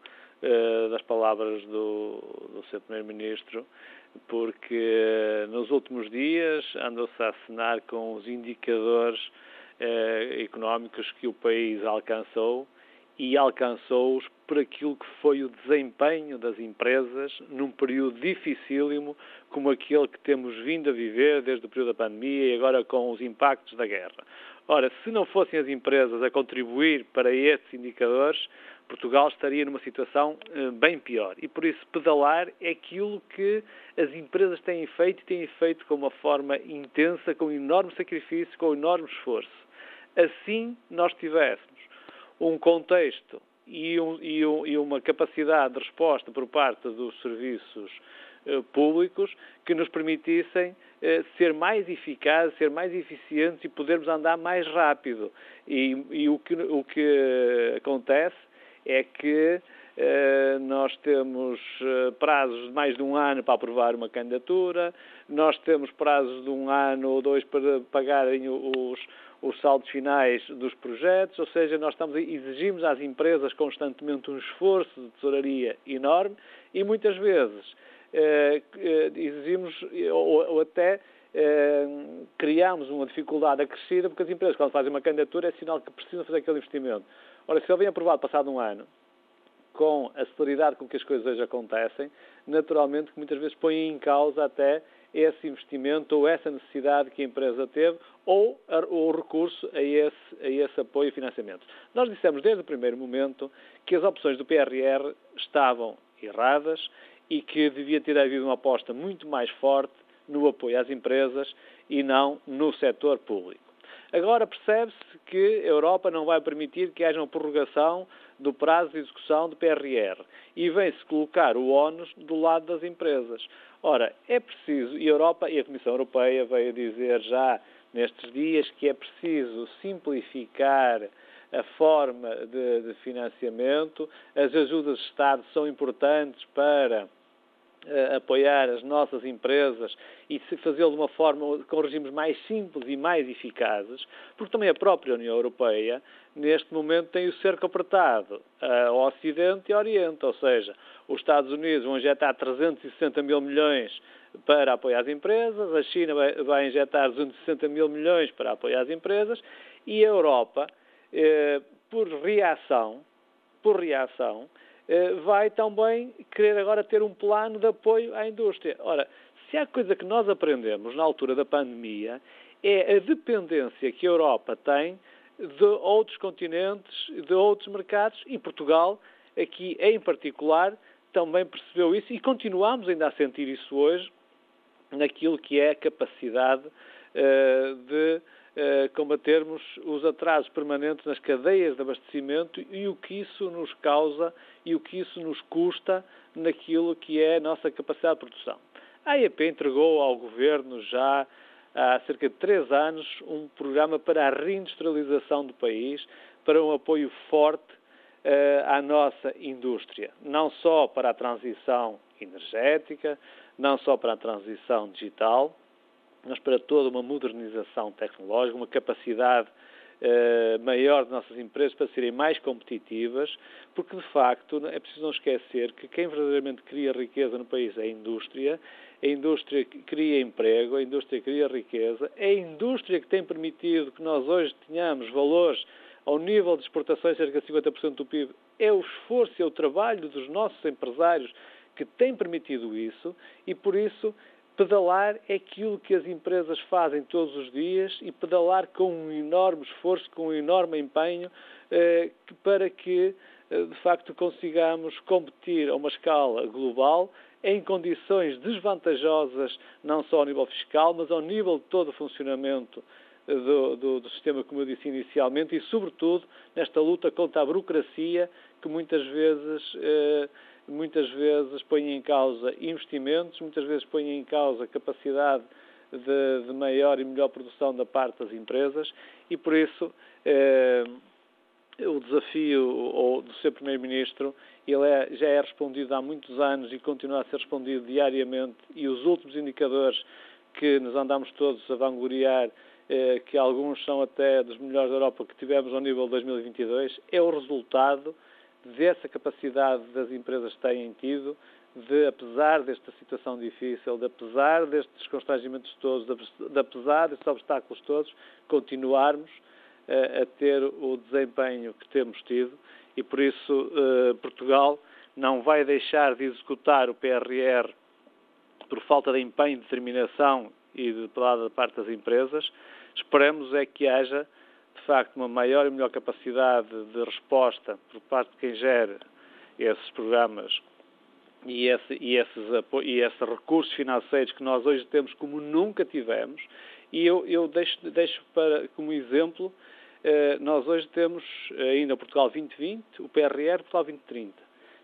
das palavras do, do seu Primeiro-Ministro porque nos últimos dias andou-se a assinar com os indicadores eh, económicos que o país alcançou e alcançou-os por aquilo que foi o desempenho das empresas num período dificílimo como aquele que temos vindo a viver desde o período da pandemia e agora com os impactos da guerra. Ora, se não fossem as empresas a contribuir para esses indicadores, Portugal estaria numa situação eh, bem pior. E por isso, pedalar é aquilo que as empresas têm feito e têm feito com uma forma intensa, com enorme sacrifício, com enorme esforço. Assim, nós tivéssemos um contexto e, um, e, um, e uma capacidade de resposta por parte dos serviços eh, públicos que nos permitissem eh, ser mais eficazes, ser mais eficientes e podermos andar mais rápido. E, e o, que, o que acontece é que eh, nós temos eh, prazos de mais de um ano para aprovar uma candidatura, nós temos prazos de um ano ou dois para pagarem os, os saldos finais dos projetos, ou seja, nós estamos, exigimos às empresas constantemente um esforço de tesouraria enorme e muitas vezes eh, exigimos ou, ou até criamos uma dificuldade acrescida porque as empresas, quando fazem uma candidatura, é sinal que precisam fazer aquele investimento. Ora, se vem aprovado passado um ano, com a celeridade com que as coisas hoje acontecem, naturalmente que muitas vezes põe em causa até esse investimento ou essa necessidade que a empresa teve ou o recurso a esse, a esse apoio e financiamento. Nós dissemos desde o primeiro momento que as opções do PRR estavam erradas e que devia ter havido uma aposta muito mais forte no apoio às empresas e não no setor público. Agora percebe-se que a Europa não vai permitir que haja uma prorrogação do prazo de execução do PRR e vem-se colocar o ónus do lado das empresas. Ora, é preciso, e a Europa e a Comissão Europeia veio dizer já nestes dias que é preciso simplificar a forma de, de financiamento, as ajudas de Estado são importantes para uh, apoiar as nossas empresas e fazê-lo de uma forma com regimes mais simples e mais eficazes, porque também a própria União Europeia, neste momento, tem o cerco apertado uh, ao Ocidente e ao Oriente, ou seja, os Estados Unidos vão injetar 360 mil milhões para apoiar as empresas, a China vai, vai injetar 260 mil milhões para apoiar as empresas e a Europa, eh, por reação, por reação, vai também querer agora ter um plano de apoio à indústria. Ora, se há coisa que nós aprendemos na altura da pandemia é a dependência que a Europa tem de outros continentes, de outros mercados, e Portugal, aqui em particular, também percebeu isso e continuamos ainda a sentir isso hoje naquilo que é a capacidade uh, de uh, combatermos os atrasos permanentes nas cadeias de abastecimento e o que isso nos causa e o que isso nos custa naquilo que é a nossa capacidade de produção. A AEP entregou ao Governo já há cerca de três anos um programa para a reindustrialização do país, para um apoio forte uh, à nossa indústria, não só para a transição energética, não só para a transição digital, mas para toda uma modernização tecnológica, uma capacidade uh, maior de nossas empresas para serem mais competitivas, porque de facto é preciso não esquecer que quem verdadeiramente cria riqueza no país é a indústria, a indústria cria emprego, a indústria cria riqueza, é a indústria que tem permitido que nós hoje tenhamos valores ao nível de exportações cerca de 50% do PIB. É o esforço é o trabalho dos nossos empresários que tem permitido isso e por isso Pedalar é aquilo que as empresas fazem todos os dias e pedalar com um enorme esforço, com um enorme empenho, eh, para que, eh, de facto, consigamos competir a uma escala global em condições desvantajosas, não só ao nível fiscal, mas ao nível de todo o funcionamento eh, do, do, do, sistema, como eu disse inicialmente, e, sobretudo, nesta luta contra a burocracia que muitas vezes. Muitas vezes põem em causa investimentos, muitas vezes põem em causa capacidade de, de maior e melhor produção da parte das empresas e, por isso, eh, o desafio ou, do seu Primeiro-Ministro ele é, já é respondido há muitos anos e continua a ser respondido diariamente e os últimos indicadores que nos andamos todos a vangloriar eh, que alguns são até dos melhores da Europa que tivemos ao nível de 2022, é o resultado dessa capacidade das empresas têm tido de, apesar desta situação difícil, de apesar destes constrangimentos todos, de, apesar destes obstáculos todos, continuarmos uh, a ter o desempenho que temos tido e por isso uh, Portugal não vai deixar de executar o PRR por falta de empenho, determinação e de da parte das empresas. Esperamos é que haja de facto, uma maior e melhor capacidade de resposta por parte de quem gera esses programas e, esse, e, esses, e esses recursos financeiros que nós hoje temos como nunca tivemos. E eu, eu deixo, deixo para, como exemplo, eh, nós hoje temos ainda o Portugal 2020, o PRR Portugal 2030.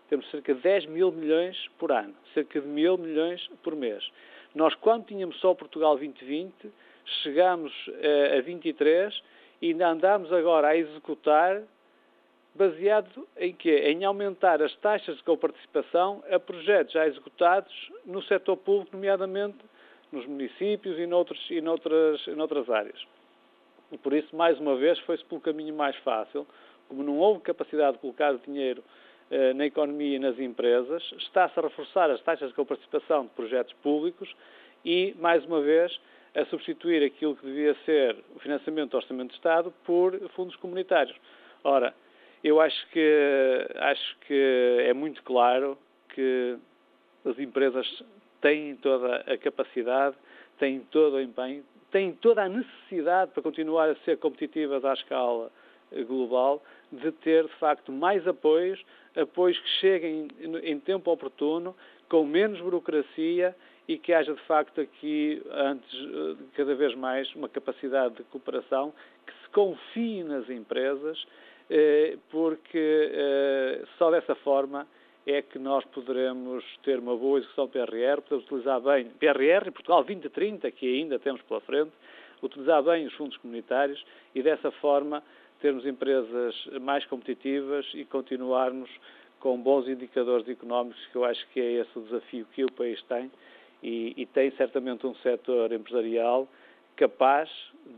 Temos cerca de 10 mil milhões por ano, cerca de mil milhões por mês. Nós, quando tínhamos só o Portugal 2020, chegámos eh, a 23 e ainda andamos agora a executar baseado em quê? Em aumentar as taxas de coparticipação a projetos já executados no setor público, nomeadamente nos municípios e noutros, e noutras, áreas. E por isso, mais uma vez, foi-se pelo caminho mais fácil. Como não houve capacidade de colocar dinheiro eh, na economia e nas empresas, está-se a reforçar as taxas de coparticipação de projetos públicos e, mais uma vez, a substituir aquilo que devia ser o financiamento do Orçamento de Estado por fundos comunitários. Ora, eu acho que, acho que é muito claro que as empresas têm toda a capacidade têm todo o empenho, têm toda a necessidade para continuar a ser competitivas à escala global, de ter, de facto, mais apoios, apoios que cheguem em tempo oportuno, com menos burocracia e que haja, de facto, aqui, antes, eh, cada vez mais, uma capacidade de cooperação, que se confie nas empresas, eh, porque só dessa forma é que nós poderemos ter uma boa execução PRR, podemos utilizar bem PRR, Portugal 2030, que ainda temos pela frente, utilizar bem os fundos comunitários e dessa forma termos empresas mais competitivas e continuarmos com bons indicadores económicos, que eu acho que é esse o desafio que o país tem e, e tem certamente um setor empresarial capaz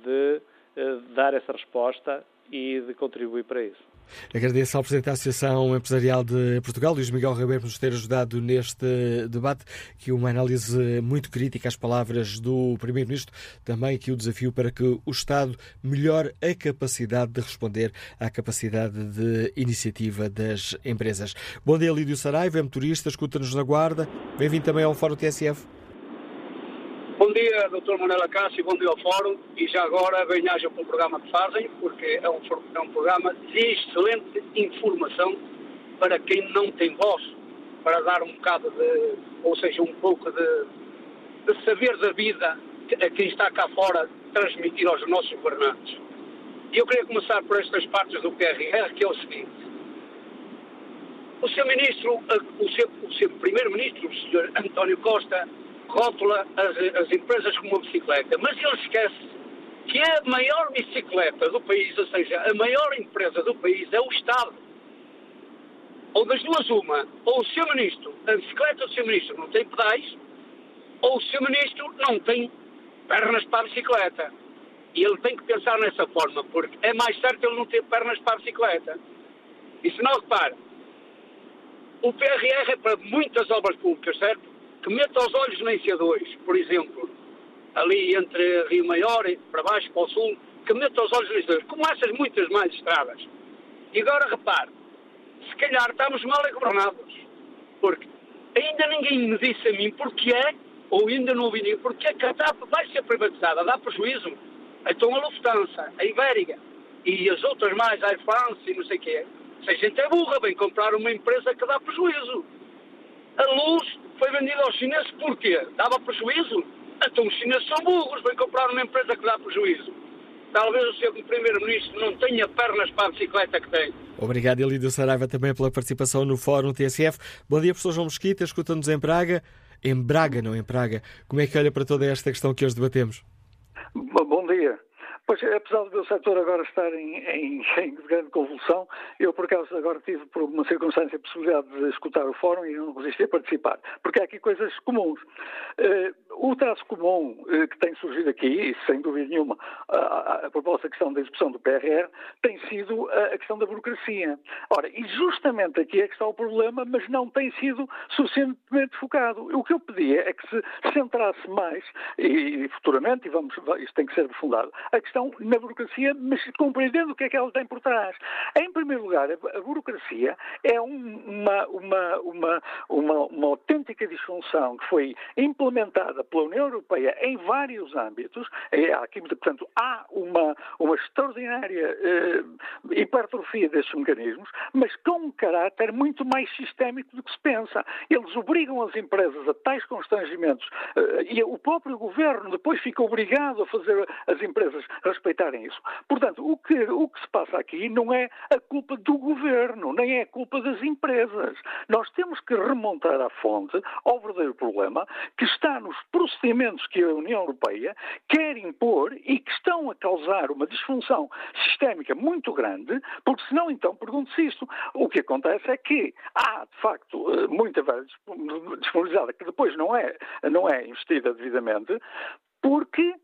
de uh, dar essa resposta e de contribuir para isso. Agradeço ao Presidente da Associação Empresarial de Portugal, Luís Miguel Ribeiro, por nos ter ajudado neste debate, que uma análise muito crítica às palavras do Primeiro-Ministro, também que o desafio para que o Estado melhore a capacidade de responder à capacidade de iniciativa das empresas. Bom dia, Lídio Saraiva, é motorista, escuta-nos na Guarda. Bem-vindo também ao Fórum TSF. Bom dia, Dr. Manuela Cássio, bom dia ao Fórum e já agora bem-ajam pelo programa que fazem, porque é um, é um programa de excelente informação para quem não tem voz, para dar um bocado de, ou seja, um pouco de, de saber da vida a quem está cá fora transmitir aos nossos governantes. E eu queria começar por estas partes do PRR, que é o seguinte. O Sr. Ministro, o Sr. O Sr. Primeiro-Ministro, o Sr. António Costa, rótula as, as empresas como uma bicicleta, mas ele esquece que a maior bicicleta do país, ou seja, a maior empresa do país é o Estado. Ou das duas uma, ou o Sr. Ministro, a bicicleta do Sr. Ministro não tem pedais, ou o Sr. Ministro não tem pernas para a bicicleta. E ele tem que pensar nessa forma, porque é mais certo ele não ter pernas para a bicicleta. E se não repara, o PRR é para muitas obras públicas, certo? Que meta os olhos na IC2, por exemplo, ali entre Rio Maior, para baixo, para o sul, que meta os olhos na IC2, como essas muitas mais estradas. E agora repare, se calhar estamos mal governados, porque ainda ninguém me disse a mim porque é, ou ainda não ouvi ninguém, porque é que a TAP vai ser privatizada, dá prejuízo. Então a Lufthansa, a Ibérica e as outras mais, a Air France e não sei o quê, se a gente é burra, vem comprar uma empresa que dá prejuízo. A luz foi vendida aos chineses porquê? Dava prejuízo? Então os chineses são burros, vêm comprar uma empresa que dá prejuízo. Talvez o seu Primeiro-Ministro não tenha pernas para a bicicleta que tem. Obrigado, Elidio Saraiva, também pela participação no Fórum TSF. Bom dia, professor João Mosquita, escuta-nos em Braga. Em Braga, não em Praga. Como é que olha para toda esta questão que hoje debatemos? Bom dia. Pois, apesar do meu setor agora estar em, em, (laughs) em, grande convulsão, eu, por acaso, agora tive, por uma circunstância, a possibilidade de escutar o fórum e não resisti a participar, porque há aqui coisas comuns. Uh, o traço comum uh, que tem surgido aqui, sem dúvida nenhuma, a, a, proposta questão da execução do PRR, tem sido a, a, questão da burocracia. Ora, e justamente aqui é que está o problema, mas não tem sido suficientemente focado. O que eu pedia é que se centrasse mais, e, e futuramente, e vamos, isto tem que ser aprofundado, a questão na burocracia, mas compreendendo o que é que ela tem por trás. Em primeiro lugar, a, burocracia é uma, uma, uma, uma, uma autêntica disfunção que foi implementada pela União Europeia em vários âmbitos. É, aqui, portanto, há uma, uma extraordinária eh, hipertrofia destes mecanismos, mas com um caráter muito mais sistémico do que se pensa. Eles obrigam as empresas a tais constrangimentos eh, e o próprio governo depois fica obrigado a fazer as empresas respeitarem isso. Portanto, o que, o que se passa aqui não é a culpa do governo, nem é a culpa das empresas. Nós temos que remontar à fonte, ao verdadeiro problema, que está nos procedimentos que a União Europeia quer impor e que estão a causar uma disfunção sistémica muito grande, porque senão, então, pergunto-se isto. O que acontece é que há, de facto, eh, muita verba disponibilizada que depois não é, não é investida devidamente, porque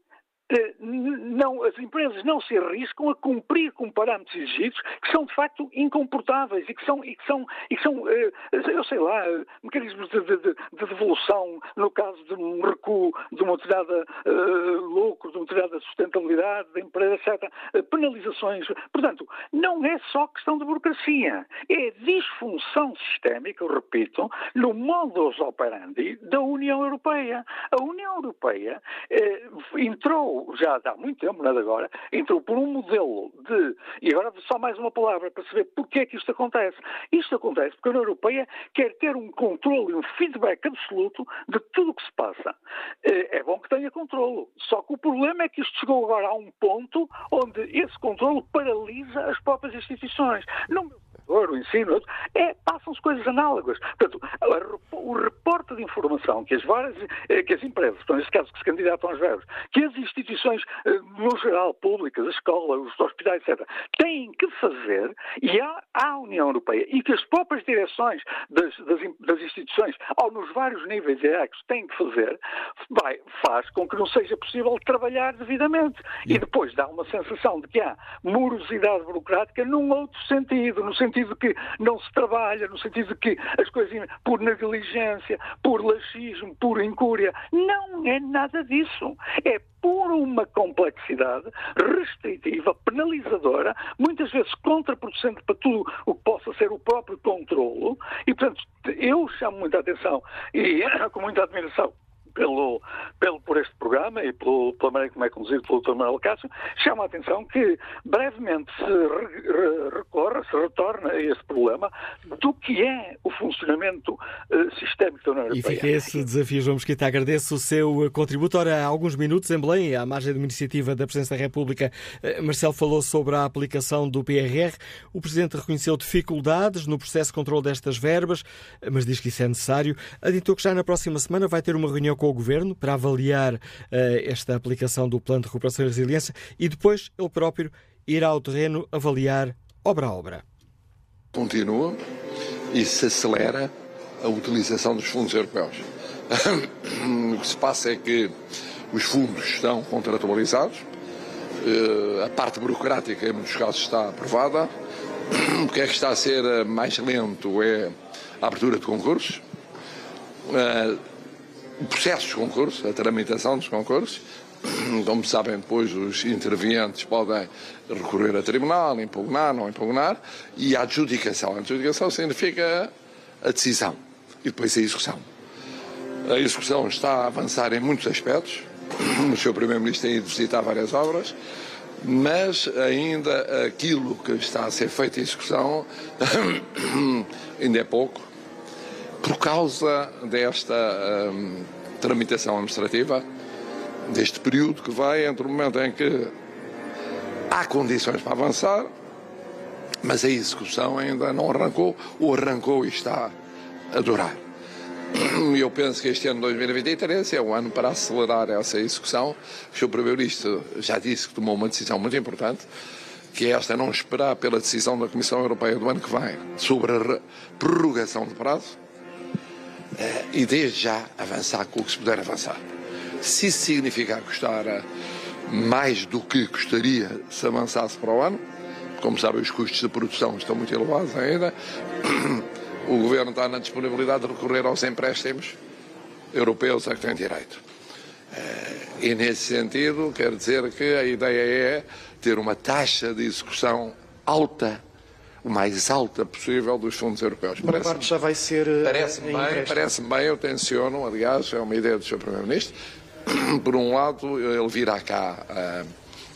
as empresas não se arriscam a cumprir com parâmetros exigidos que são de facto incomportáveis e que são, e que são, e que são eh, eu sei lá, mecanismos de, de, de, devolução no caso de um recuo de uma determinada uh, lucro, de uma determinada sustentabilidade da empresa, etc. penalizações. Portanto, não é só questão de burocracia, é disfunção sistémica, eu repito, no modus operandi da União Europeia. A União Europeia eh, entrou, já há muito tempo, não agora, entrou por um modelo de. E agora só mais uma palavra para saber porque é que isto acontece. Isto acontece porque a União Europeia quer ter um controle um feedback absoluto de tudo o que se passa. Eh, é bom que tenha controle. Só que o problema é que isto chegou agora a um ponto onde esse controle paralisa as próprias instituições. Meu o ensino, é, passam-se coisas análogas. Portanto, o reporte de informação que as várias, eh, que as empresas, portanto, neste caso que se candidatam aos verbos, que as instituições, eh, no geral, públicas, a escola, os hospitais, etc., têm que fazer, e há, a União Europeia, e que as próprias direções das, das, das instituições, ou nos vários níveis hierárquicos, têm que fazer, vai, faz com que não seja possível trabalhar devidamente. E depois dá uma sensação de que há morosidade burocrática num outro sentido, no sentido sentido de que não se trabalha, no sentido de que as coisas por negligência, por laxismo, por incúria. Não é nada disso. É por uma complexidade restritiva, penalizadora, muitas vezes contraproducente para tudo o que possa ser o próprio controlo. E, portanto, eu chamo muita atenção e (coughs) com muita admiração pelo, pelo, por este programa e pelo, pela maneira como é conduzido pelo Dr. Manuel Cássio, chama a atenção que brevemente se re, recorra, se retorna a esse problema do que é o funcionamento uh, sistémico da União Europeia. E fica esse desafio, João Mosquita. Agradeço o seu eh, contributo. Ora, há alguns minutos em Belém, à margem de uma iniciativa da Presidência da República, uh, Marcelo falou sobre a aplicação do PRR. O Presidente reconheceu dificuldades no processo de controle destas verbas, mas diz que isso é necessário. Adiantou que já na próxima semana vai ter uma reunião com o Governo para avaliar uh, esta aplicação do Plano de Recuperação e Resiliência e depois ele próprio irá ao terreno avaliar obra a obra. Continua e se acelera a utilização dos fundos europeus. (coughs) o que se passa é que os fundos estão contratualizados, eh, a parte burocrática, em muitos casos, está aprovada. (coughs) O que é que está a ser mais lento é a abertura de concursos. O processo dos concursos, a tramitação dos concursos. (clears throat) Como sabem, depois os intervenientes podem recorrer a tribunal, impugnar, não impugnar, e a adjudicação. A adjudicação significa a decisão e depois a execução. A execução está a avançar em muitos aspectos. (clears throat) O Sr. Primeiro-Ministro tem ido visitar várias obras, mas ainda aquilo que está a ser feito em execução (clears throat) ainda é pouco por causa desta hum, tramitação administrativa, deste período que vai entre o momento em que há condições para avançar, mas a execução ainda não arrancou, ou arrancou e está a durar. E eu penso que este ano 2023 é um ano para acelerar essa execução. O Sr. Primeiro-Ministro já disse que tomou uma decisão muito importante, que é esta não esperar pela decisão da Comissão Europeia do ano que vem sobre a prorrogação de prazo, e desde já avançar com o que se puder avançar. Se isso significar custar eh, mais do que custaria se avançasse para o ano, como sabem, os custos de produção estão muito elevados ainda, (coughs) o Governo está na disponibilidade de recorrer aos empréstimos europeus a que tem direito. Eh, e nesse sentido, quero dizer que a ideia é ter uma taxa de execução alta o mais alta possível dos fundos europeus. Uma parte já vai ser. Eh, parece-me bem, parece bem, eu tenciono, aliás, é uma ideia do Sr. Primeiro-Ministro. (clears throat) Por um lado, ele virá cá uh,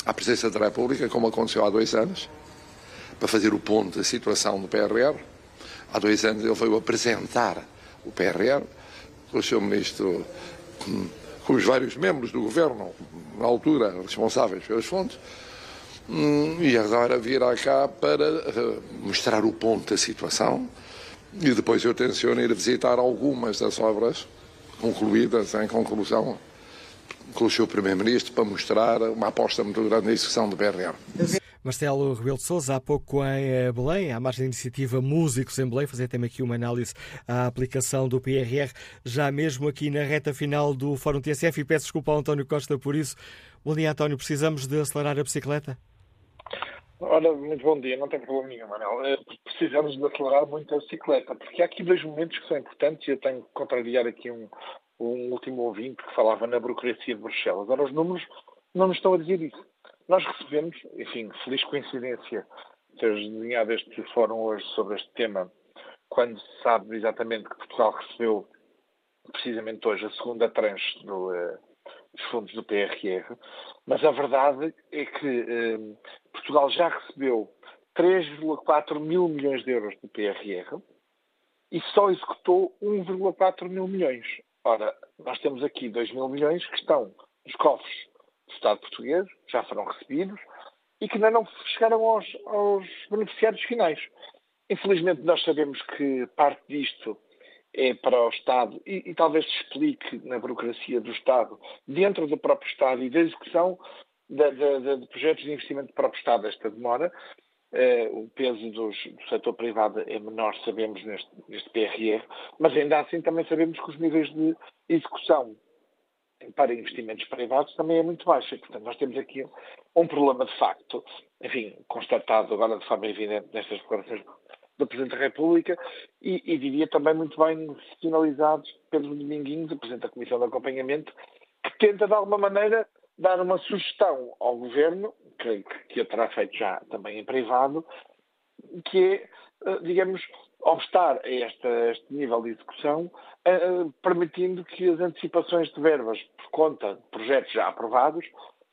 à Presidência da República, como aconteceu há dois anos, para fazer o ponto da situação do PRR. Há dois anos ele veio apresentar o PRR, com o Sr. Ministro, com os vários membros do Governo, na altura responsáveis pelos fundos. Hum, e agora virá cá para eh, mostrar o ponto da situação e depois eu tenciono ir visitar algumas das obras concluídas em conclusão com o seu Primeiro-Ministro para mostrar uma aposta muito grande na execução do BRR. Marcelo Rebelo de Sousa, há pouco em eh, Belém, à margem da iniciativa Músicos em Belém, fazer também aqui uma análise à aplicação do PRR, já mesmo aqui na reta final do Fórum TSF, e peço desculpa ao António Costa por isso. Bom dia, António. Precisamos de acelerar a bicicleta? Ora, muito bom dia, não tem problema nenhum, Manuel. Eh, precisamos de acelerar muito a bicicleta, porque há aqui dois momentos que são importantes e eu tenho que contrariar aqui um, um último ouvinte que falava na burocracia de Bruxelas. Ora, os números não nos estão a dizer isso. Nós recebemos, enfim, feliz coincidência ter desenhado este fórum hoje sobre este tema, quando se sabe exatamente que Portugal recebeu precisamente hoje a segunda tranche do, uh, dos fundos do PRR, mas a verdade é que uh, Portugal já recebeu 3,4 mil milhões de euros do PRR e só executou 1,4 mil milhões. Ora, nós temos aqui 2 mil milhões que estão nos cofres do Estado português, já foram recebidos e que ainda não chegaram aos, aos beneficiários finais. Infelizmente, nós sabemos que parte disto é para o Estado e, e, talvez se explique na burocracia do Estado, dentro do próprio Estado e da execução de, de, de projetos de investimento do próprio Estado, esta demora. Eh, o peso dos, do setor privado é menor, sabemos, neste, neste PRR, mas ainda assim também sabemos que os níveis de execução para investimentos privados também é muito baixo. portanto, nós temos aqui um problema de facto, enfim, constatado agora de forma evidente nestas declarações do Presidente da República e, e diria também muito bem sinalizados Pedro Dominguinhos, o Presidente da Comissão de Acompanhamento, que tenta de alguma maneira dar uma sugestão ao Governo, que, que terá feito já também em privado, que é, eh, digamos, obstar a este, este nível de execução, uh, permitindo que as antecipações de verbas por conta de projetos já aprovados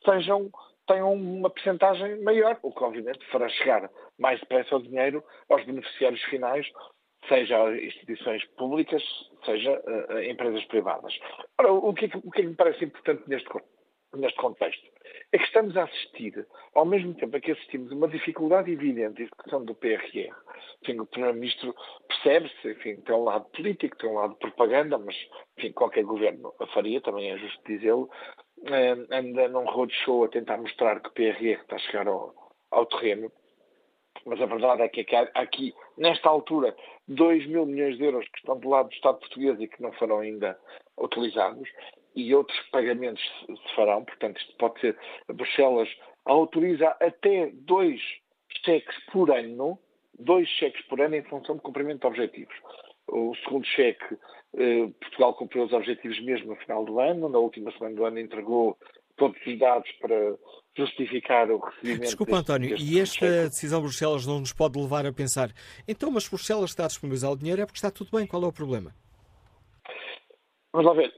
sejam tenham uma percentagem maior, o que obviamente fará chegar mais depressa o dinheiro aos beneficiários finais, seja instituições públicas, seja empresas privadas. Ora, o que, é que, o que, é que me parece importante neste, neste contexto? É que estamos a assistir, ao mesmo tempo que assistimos uma dificuldade evidente de execução do PRR. Enfim, o Primeiro-Ministro percebe-se, enfim, tem um lado político, tem um lado propaganda, mas, enfim, qualquer governo a faria, também é justo dizê-lo, uh, anda num roadshow a tentar mostrar que o PRR está a chegar ao, ao terreno, mas a verdade é que aqui, nesta altura, 2 mil milhões de euros que estão do lado do Estado português e que não foram ainda utilizados, e outros pagamentos se farão, portanto, isto pode ser, Bruxelas autoriza até dois cheques por ano, dois cheques por ano em função de cumprimento de objetivos. O segundo cheque, eh, Portugal cumpriu os objetivos mesmo no final do ano, na última semana do ano entregou todos os dados para justificar o recebimento. Desculpa, deste, António, deste e esta cheque. decisão de Bruxelas não nos pode levar a pensar, então, mas Bruxelas está a disponibilizar o dinheiro é porque está tudo bem, qual é o problema? Vamos lá ver,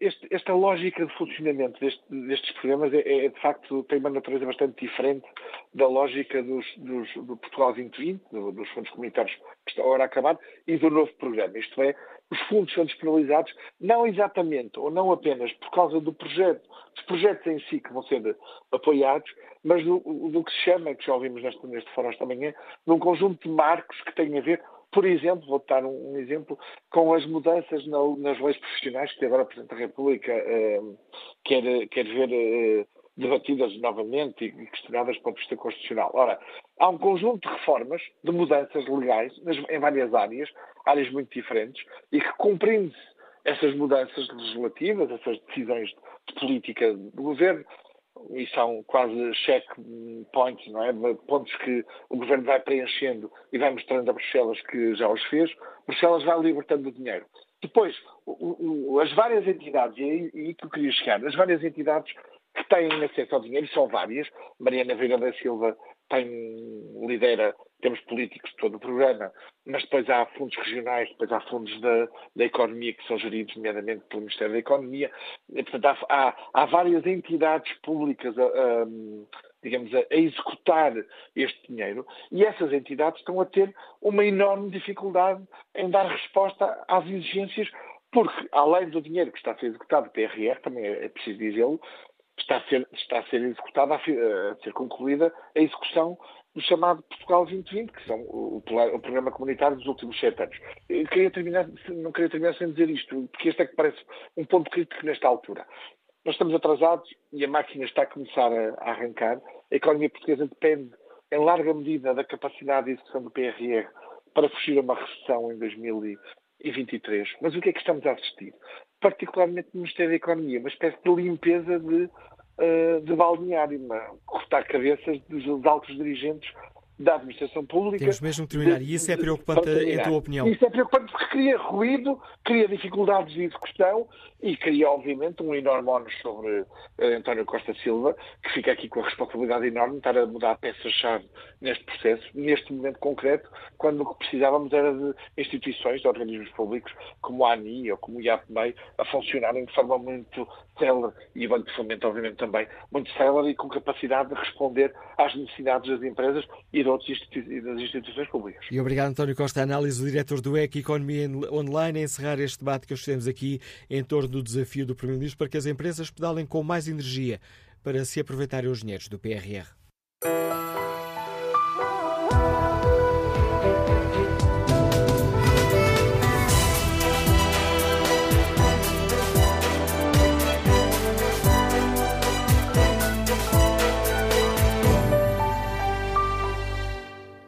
este, esta lógica de funcionamento deste, destes programas é, é, de facto, tem uma natureza bastante diferente da lógica dos, dos, do Portugal 2020, do, dos fundos comunitários que estão agora a acabar, e do novo programa. Isto é, os fundos são disponibilizados não exatamente ou não apenas por causa do projeto, dos projetos em si que vão ser apoiados, mas do, do que se chama, que já ouvimos neste, neste fórum esta manhã, de um conjunto de marcos que têm a ver por exemplo, vou dar um, um exemplo, com as mudanças na, nas leis profissionais que agora o Presidente da República eh, quer, quer ver eh, debatidas novamente e questionadas do ponto vista constitucional. Ora, há um conjunto de reformas, de mudanças legais nas, em várias áreas, áreas muito diferentes, e que cumprindo-se essas mudanças legislativas, essas decisões de política do governo, e são quase check points, não é? Pontos que o governo vai preenchendo e vai mostrando a Bruxelas que já os fez, Bruxelas vai libertando o dinheiro. Depois, o, o, as várias entidades, e aí, aí que eu queria chegar, as várias entidades que têm acesso ao dinheiro, são várias, Mariana Vieira da Silva tem, lidera, temos políticos de todo o programa, mas depois há fundos regionais, depois há fundos da, da economia que são geridos, nomeadamente pelo Ministério da Economia. E, portanto, há, há, há, várias entidades públicas a, a digamos, a, a, executar este dinheiro e essas entidades estão a ter uma enorme dificuldade em dar resposta às exigências, porque, além do dinheiro que está a ser executado, PRR, também é, é preciso dizê-lo, está a ser, está a ser executada, a, ser concluída a execução do chamado Portugal 2020, que são o, o, programa comunitário dos últimos sete anos. Eu queria terminar, não queria terminar sem dizer isto, porque este é que parece um ponto crítico nesta altura. Nós estamos atrasados e a máquina está a começar a, arrancar. A economia portuguesa depende, em larga medida, da capacidade de execução do PRR para fugir a uma recessão em 2023. Mas o que é que estamos a assistir? Particularmente no Ministério da Economia, uma espécie de limpeza de, de balneário, cortar cabeças dos altos dirigentes da administração pública. Temos mesmo que terminar. E isso é preocupante, em tua opinião? Isso é preocupante porque cria ruído, cria dificuldades de execução e cria, obviamente, um enorme ónus sobre uh, António Costa Silva, que fica aqui com a responsabilidade enorme de estar a mudar a peça-chave neste processo, neste momento concreto, quando o que precisávamos era de instituições, de organismos públicos, como a ANI ou como o IAPMEI, a funcionarem de forma muito célere, e o Banco de Fomento, obviamente, também, muito célere e com capacidade de responder às necessidades das empresas e de outras institui das instituições públicas. E obrigado, António Costa. Análise do diretor do EC Economia Online, a encerrar este debate que temos aqui em torno do desafio do Primeiro-Ministro para que as empresas pedalem com mais energia para se aproveitarem os dinheiros do PRR.